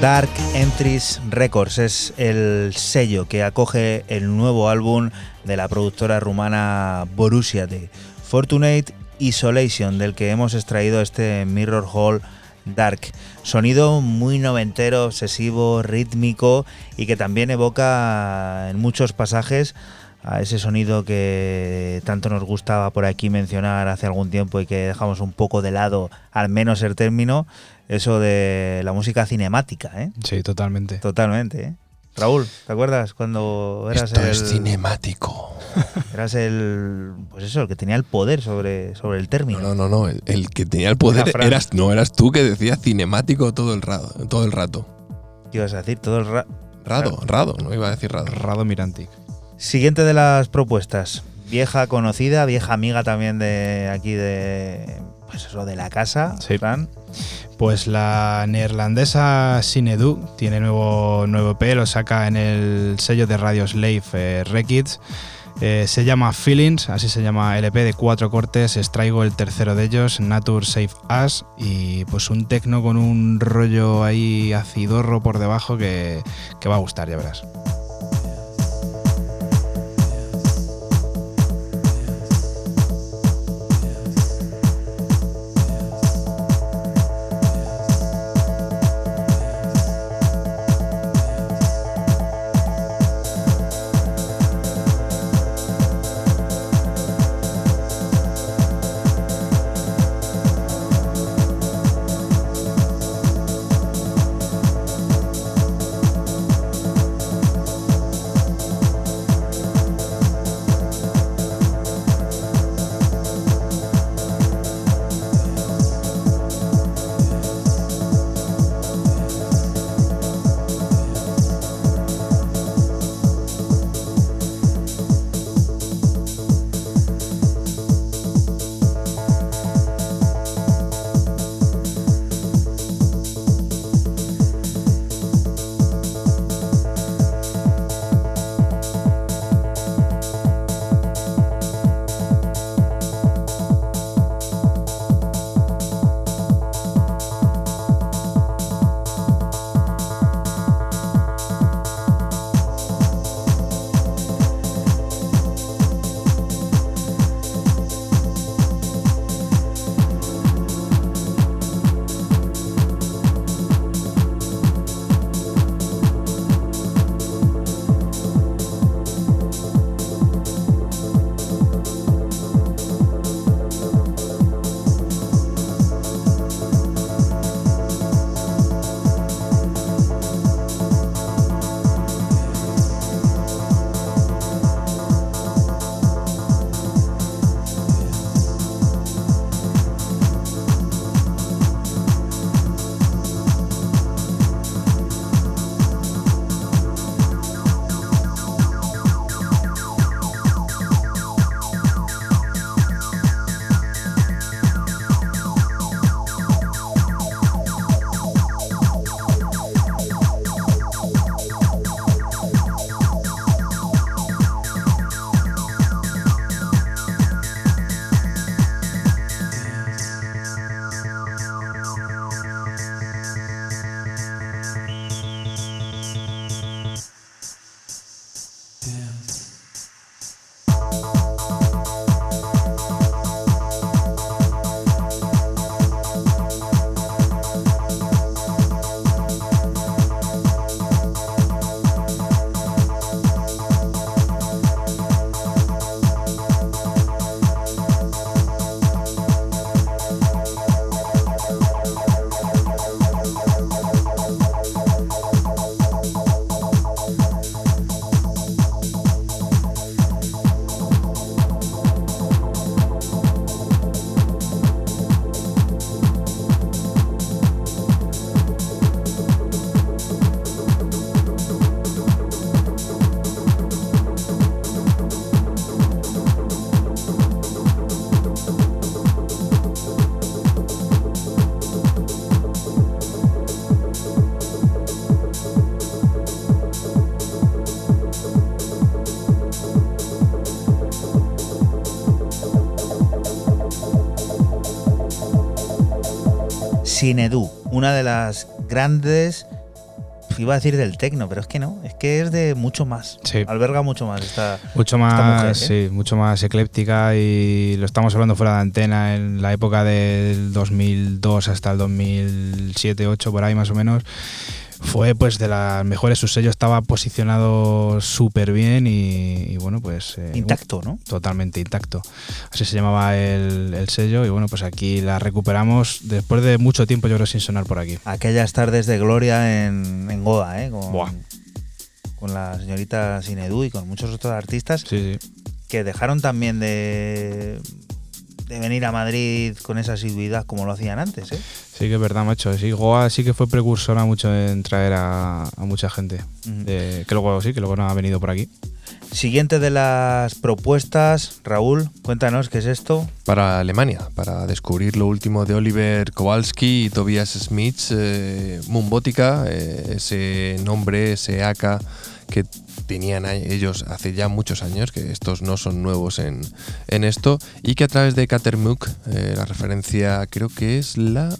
Dark Entries Records es el sello que acoge el nuevo álbum de la productora rumana Borussia de Fortunate Isolation, del que hemos extraído este Mirror Hall Dark. Sonido muy noventero, obsesivo, rítmico y que también evoca en muchos pasajes a ese sonido que tanto nos gustaba por aquí mencionar hace algún tiempo y que dejamos un poco de lado, al menos el término, eso de la música cinemática, ¿eh? Sí, totalmente. Totalmente, ¿eh? Raúl, ¿te acuerdas cuando eras Esto el es cinemático. eras el pues eso, el que tenía el poder sobre, sobre el término? No, no, no. El, el que tenía el poder eras, no, eras tú que decías cinemático todo el rato. Todo el rato. ¿Qué ibas a decir? Todo el ra- Rado, rado, no iba a decir rado. Rado Mirantic. Siguiente de las propuestas. Vieja conocida, vieja amiga también de aquí de pues eso de la casa, Sí. Fran. Pues la neerlandesa Sinedu tiene nuevo, nuevo EP, lo saca en el sello de Radio Slave eh, Records. Eh, se llama Feelings, así se llama el EP de cuatro cortes. Extraigo el tercero de ellos, Nature Save Us, y pues un tecno con un rollo ahí acidorro por debajo que, que va a gustar, ya verás. Sinedu, una de las grandes, iba a decir del tecno, pero es que no, es que es de mucho más. Sí. Alberga mucho más esta, Mucho esta más, mujer, ¿eh? sí, mucho más ecléptica y lo estamos hablando fuera de antena en la época del 2002 hasta el 2007-2008 por ahí más o menos. Fue pues de las mejores, su sello estaba posicionado súper bien y, y bueno pues... eh, Intacto, ¿no? Totalmente intacto. Así se llamaba el, el sello y bueno pues aquí la recuperamos después de mucho tiempo yo creo sin sonar por aquí. Aquellas tardes de gloria en, en Goa, ¿eh? Con, Buah. con la señorita Sinedu y con muchos otros artistas Sí, sí. que dejaron también de, de venir a Madrid con esa asiduidad como lo hacían antes, ¿eh? Sí que es verdad, macho. Sí, Goa sí que fue precursora mucho en traer a, a mucha gente. De- que luego sí, que luego no ha venido por aquí. Siguiente de las propuestas, Raúl, cuéntanos qué es esto. para Alemania, para descubrir lo último de Oliver Kowalski y Tobias Smith, eh, Moonbotica, eh, ese nombre, ese AK que tenían ellos hace ya muchos años, que estos no son nuevos en, en esto, y que a través de Catermuk, eh, la referencia creo que es la...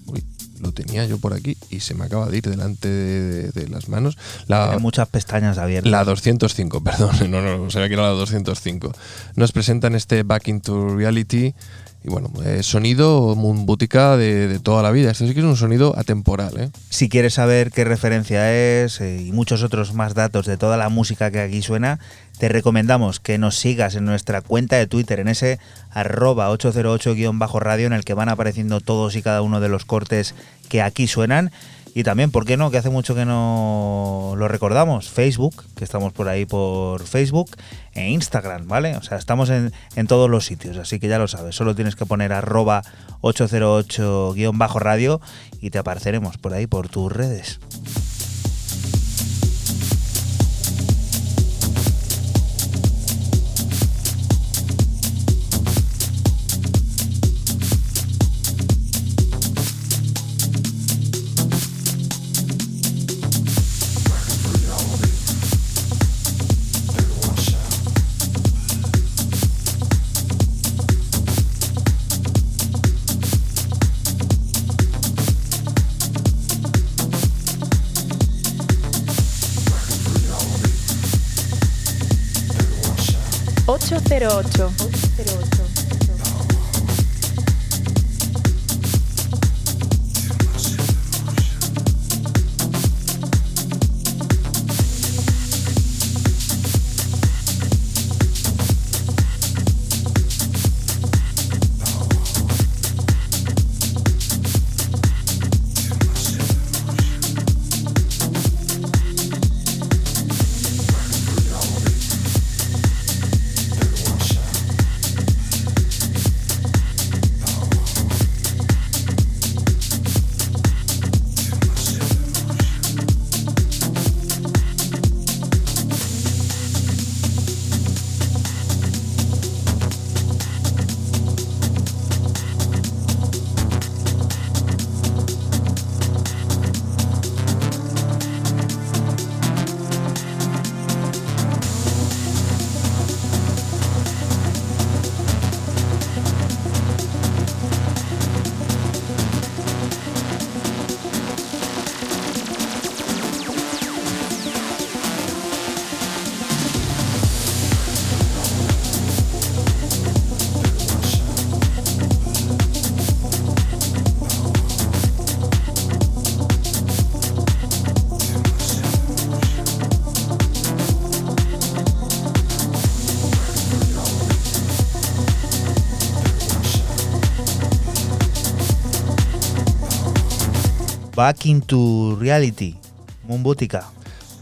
lo tenía yo por aquí y se me acaba de ir delante de, de- de las manos. La, Tiene muchas pestañas abiertas. la 205, perdón, no, no, no sabía que era la 205. Nos presentan este Back into Reality y bueno, eh, sonido Moonboutica de, de toda la vida. Esto sí que es un sonido atemporal, ¿eh? Si quieres saber qué referencia es eh, y muchos otros más datos de toda la música que aquí suena, te recomendamos que nos sigas en nuestra cuenta de Twitter, en ese arroba 808-radio en el que van apareciendo todos y cada uno de los cortes que aquí suenan. Y también, ¿por qué no? Que hace mucho que no lo recordamos. Facebook, que estamos por ahí por Facebook, e Instagram, ¿vale? O sea, estamos en, en todos los sitios, así que ya lo sabes. Solo tienes que poner arroba 808-radio y te apareceremos por ahí por tus redes. 08. Back into Reality, Moonboutica.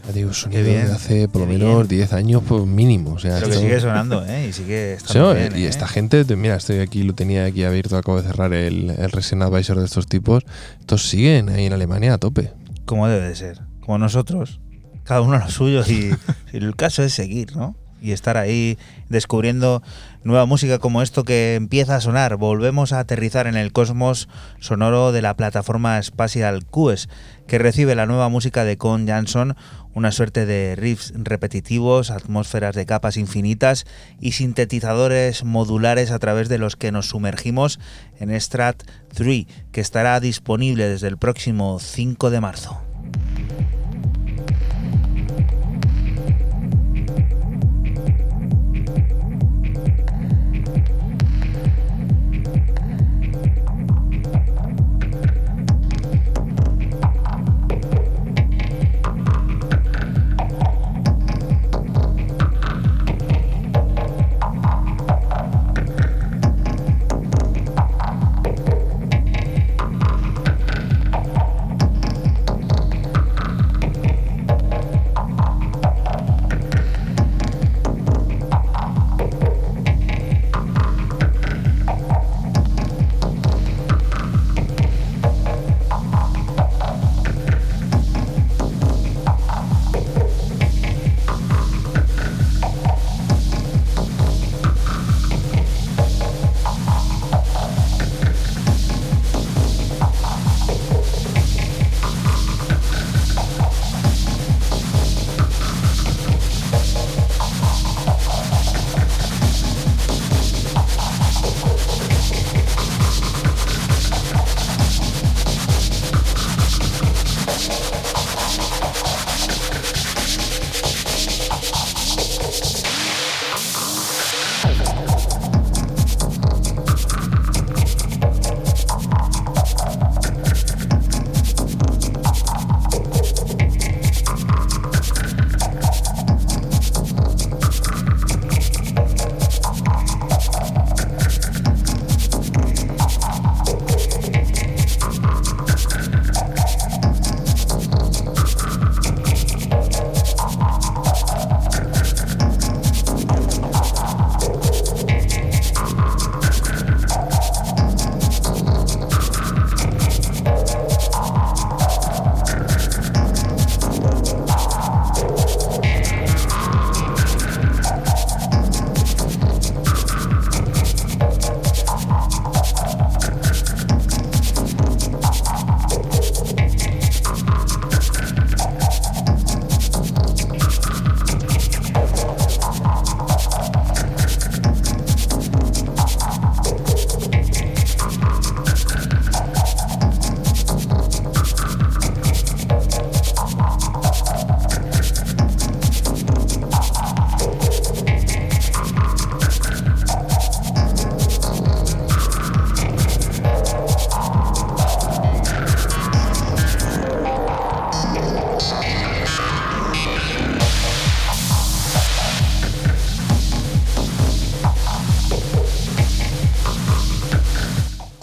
Ya digo, sonido bien, de hace por lo menos bien. 10 años pues, mínimo. O sea, Pero que esto- sigue sonando, ¿eh? Y sigue estando bien, y ¿eh? esta gente, te- mira, estoy aquí, lo tenía aquí abierto, acabo de cerrar el, el Resident Advisor de estos tipos. Estos siguen ahí en Alemania a tope. Como debe de ser. Como nosotros. Cada uno lo suyo y, y el caso es seguir, ¿no? Y estar ahí descubriendo nueva música como esto que empieza a sonar. Volvemos a aterrizar en el cosmos sonoro de la plataforma Spatial QS, que recibe la nueva música de Con Jansson, una suerte de riffs repetitivos, atmósferas de capas infinitas y sintetizadores modulares a través de los que nos sumergimos en Strat 3, que estará disponible desde el próximo 5 de marzo.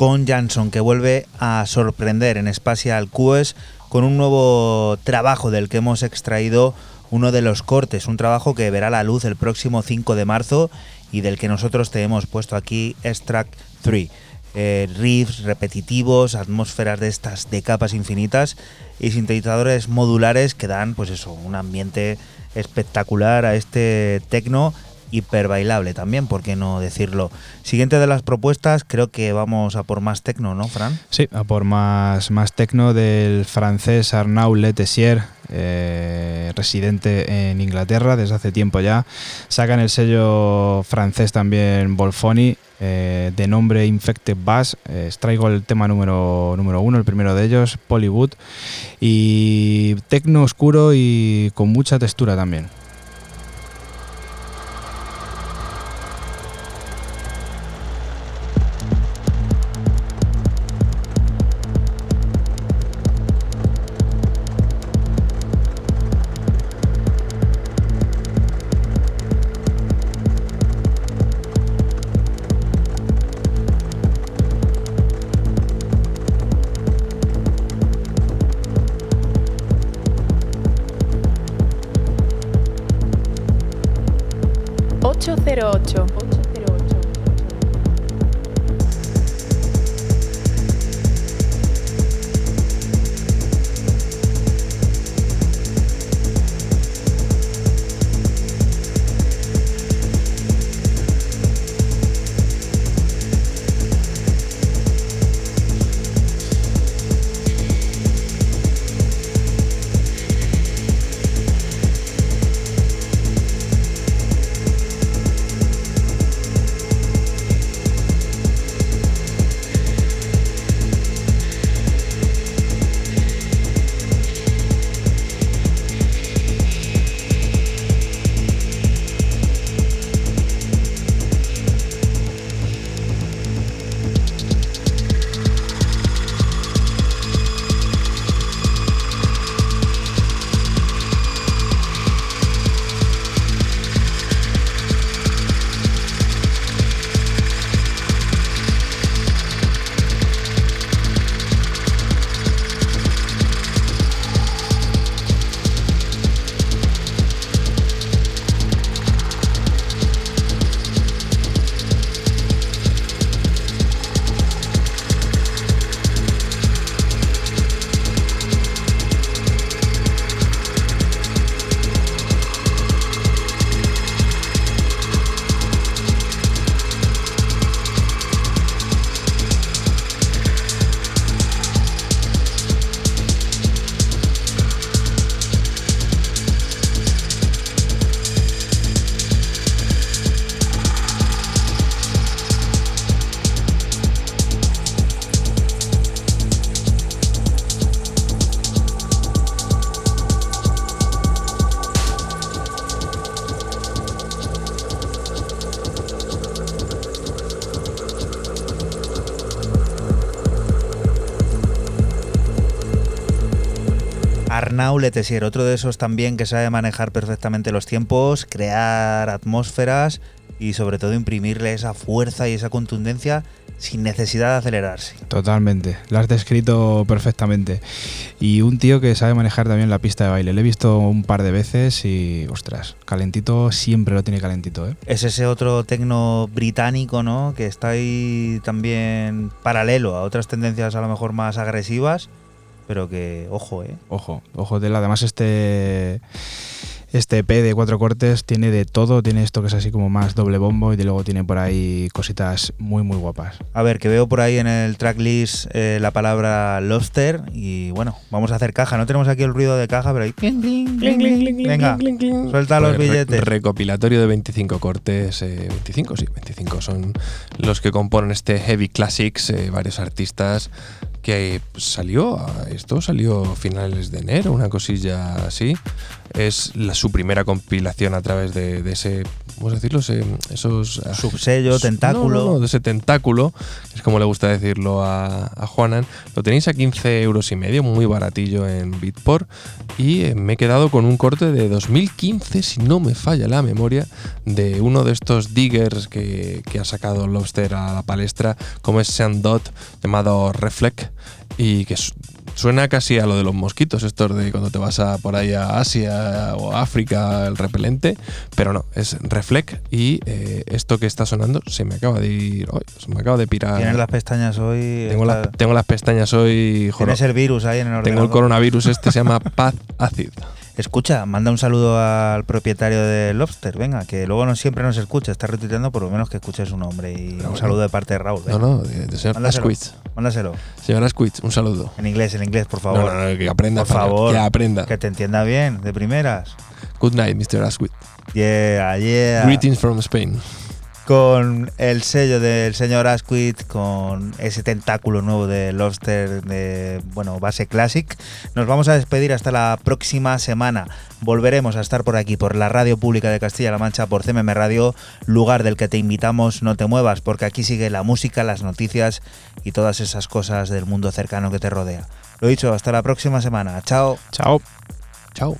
Con Jansson, que vuelve a sorprender en Spatial QS con un nuevo trabajo del que hemos extraído uno de los cortes, un trabajo que verá la luz el próximo 5 de marzo y del que nosotros te hemos puesto aquí Extract 3. Eh, riffs repetitivos, atmósferas de estas de capas infinitas y sintetizadores modulares que dan pues eso, un ambiente espectacular a este tecno hiper bailable también, ¿por qué no decirlo? Siguiente de las propuestas, creo que vamos a por más tecno, ¿no, Fran? Sí, a por más, más tecno del francés Arnaud Letessier, eh, residente en Inglaterra desde hace tiempo ya. Sacan el sello francés también Bolfoni, eh, de nombre Infected Bass. Eh, traigo el tema número, número uno, el primero de ellos, Bollywood. Y tecno oscuro y con mucha textura también. Letesier, otro de esos también que sabe manejar perfectamente los tiempos, crear atmósferas y sobre todo imprimirle esa fuerza y esa contundencia sin necesidad de acelerarse. Totalmente, lo has descrito perfectamente. Y un tío que sabe manejar también la pista de baile. Le he visto un par de veces y, ostras, calentito siempre lo tiene calentito, ¿eh? Es ese otro tecno británico, ¿no? Que está ahí también paralelo a otras tendencias a lo mejor más agresivas, pero que, ojo, ¿eh? Ojo, ojo de Además, este este EP de cuatro cortes tiene de todo, tiene esto que es así como más doble bombo y de luego tiene por ahí cositas muy muy guapas. A ver, que veo por ahí en el tracklist eh, la palabra Lobster y bueno, vamos a hacer caja. No tenemos aquí el ruido de caja, pero ahí... cling, cling, cling, cling, cling. Venga, suelta los Pues, re- billetes. recopilatorio de 25 cortes, eh, 25, sí, 25 son los que componen este Heavy Classics, eh, varios artistas que pues, salió, esto salió a finales de enero, una cosilla así. Es la, su primera compilación a través de, de ese, ¿cómo decirlo? Ese- esos Subsello, Su- tentáculo. no, no, no, de ese tentáculo, es como le gusta decirlo a, a Juanan. Lo tenéis a 15 euros y medio, muy baratillo en Bitport. Y eh, me he quedado con un corte de 2015, si no me falla la memoria, de uno de estos diggers que, que ha sacado Lobster a la palestra, como es Sean Dot, llamado Reflect, y que suena casi a lo de los mosquitos, estos de cuando te vas a, por ahí a Asia o a África, el repelente, pero no, es Reflect y eh, esto que está sonando se me acaba de ir, ay, se me acaba de pirar. Tienes las pestañas hoy. tengo, las, tengo las pestañas hoy, Tienes el virus ahí en el ordenador. tengo el coronavirus, este se llama Path Acid. Escucha, manda un saludo al propietario de Lobster, venga, que luego no siempre nos escucha, está retuiteando, por lo menos que escuche su nombre y un bueno. saludo de parte de Raúl. No, venga. no, de, de señor Mándaselo, Asquith. mándaselo. Señor Asquith, un saludo. En inglés, en inglés, por favor. No, no, que aprenda, por favor. que aprenda. Que te entienda bien, de primeras. Good night, Mr. Asquith. Yeah, yeah. Greetings from Spain. Con el sello del señor Asquith, con ese tentáculo nuevo de Lobster de, bueno, base classic. Nos vamos a despedir hasta la próxima semana. Volveremos a estar por aquí, por la Radio Pública de Castilla-La Mancha, por CMM Radio, lugar del que te invitamos, no te muevas, porque aquí sigue la música, las noticias y todas esas cosas del mundo cercano que te rodea. Lo dicho, hasta la próxima semana. Chao. Chao. Chao.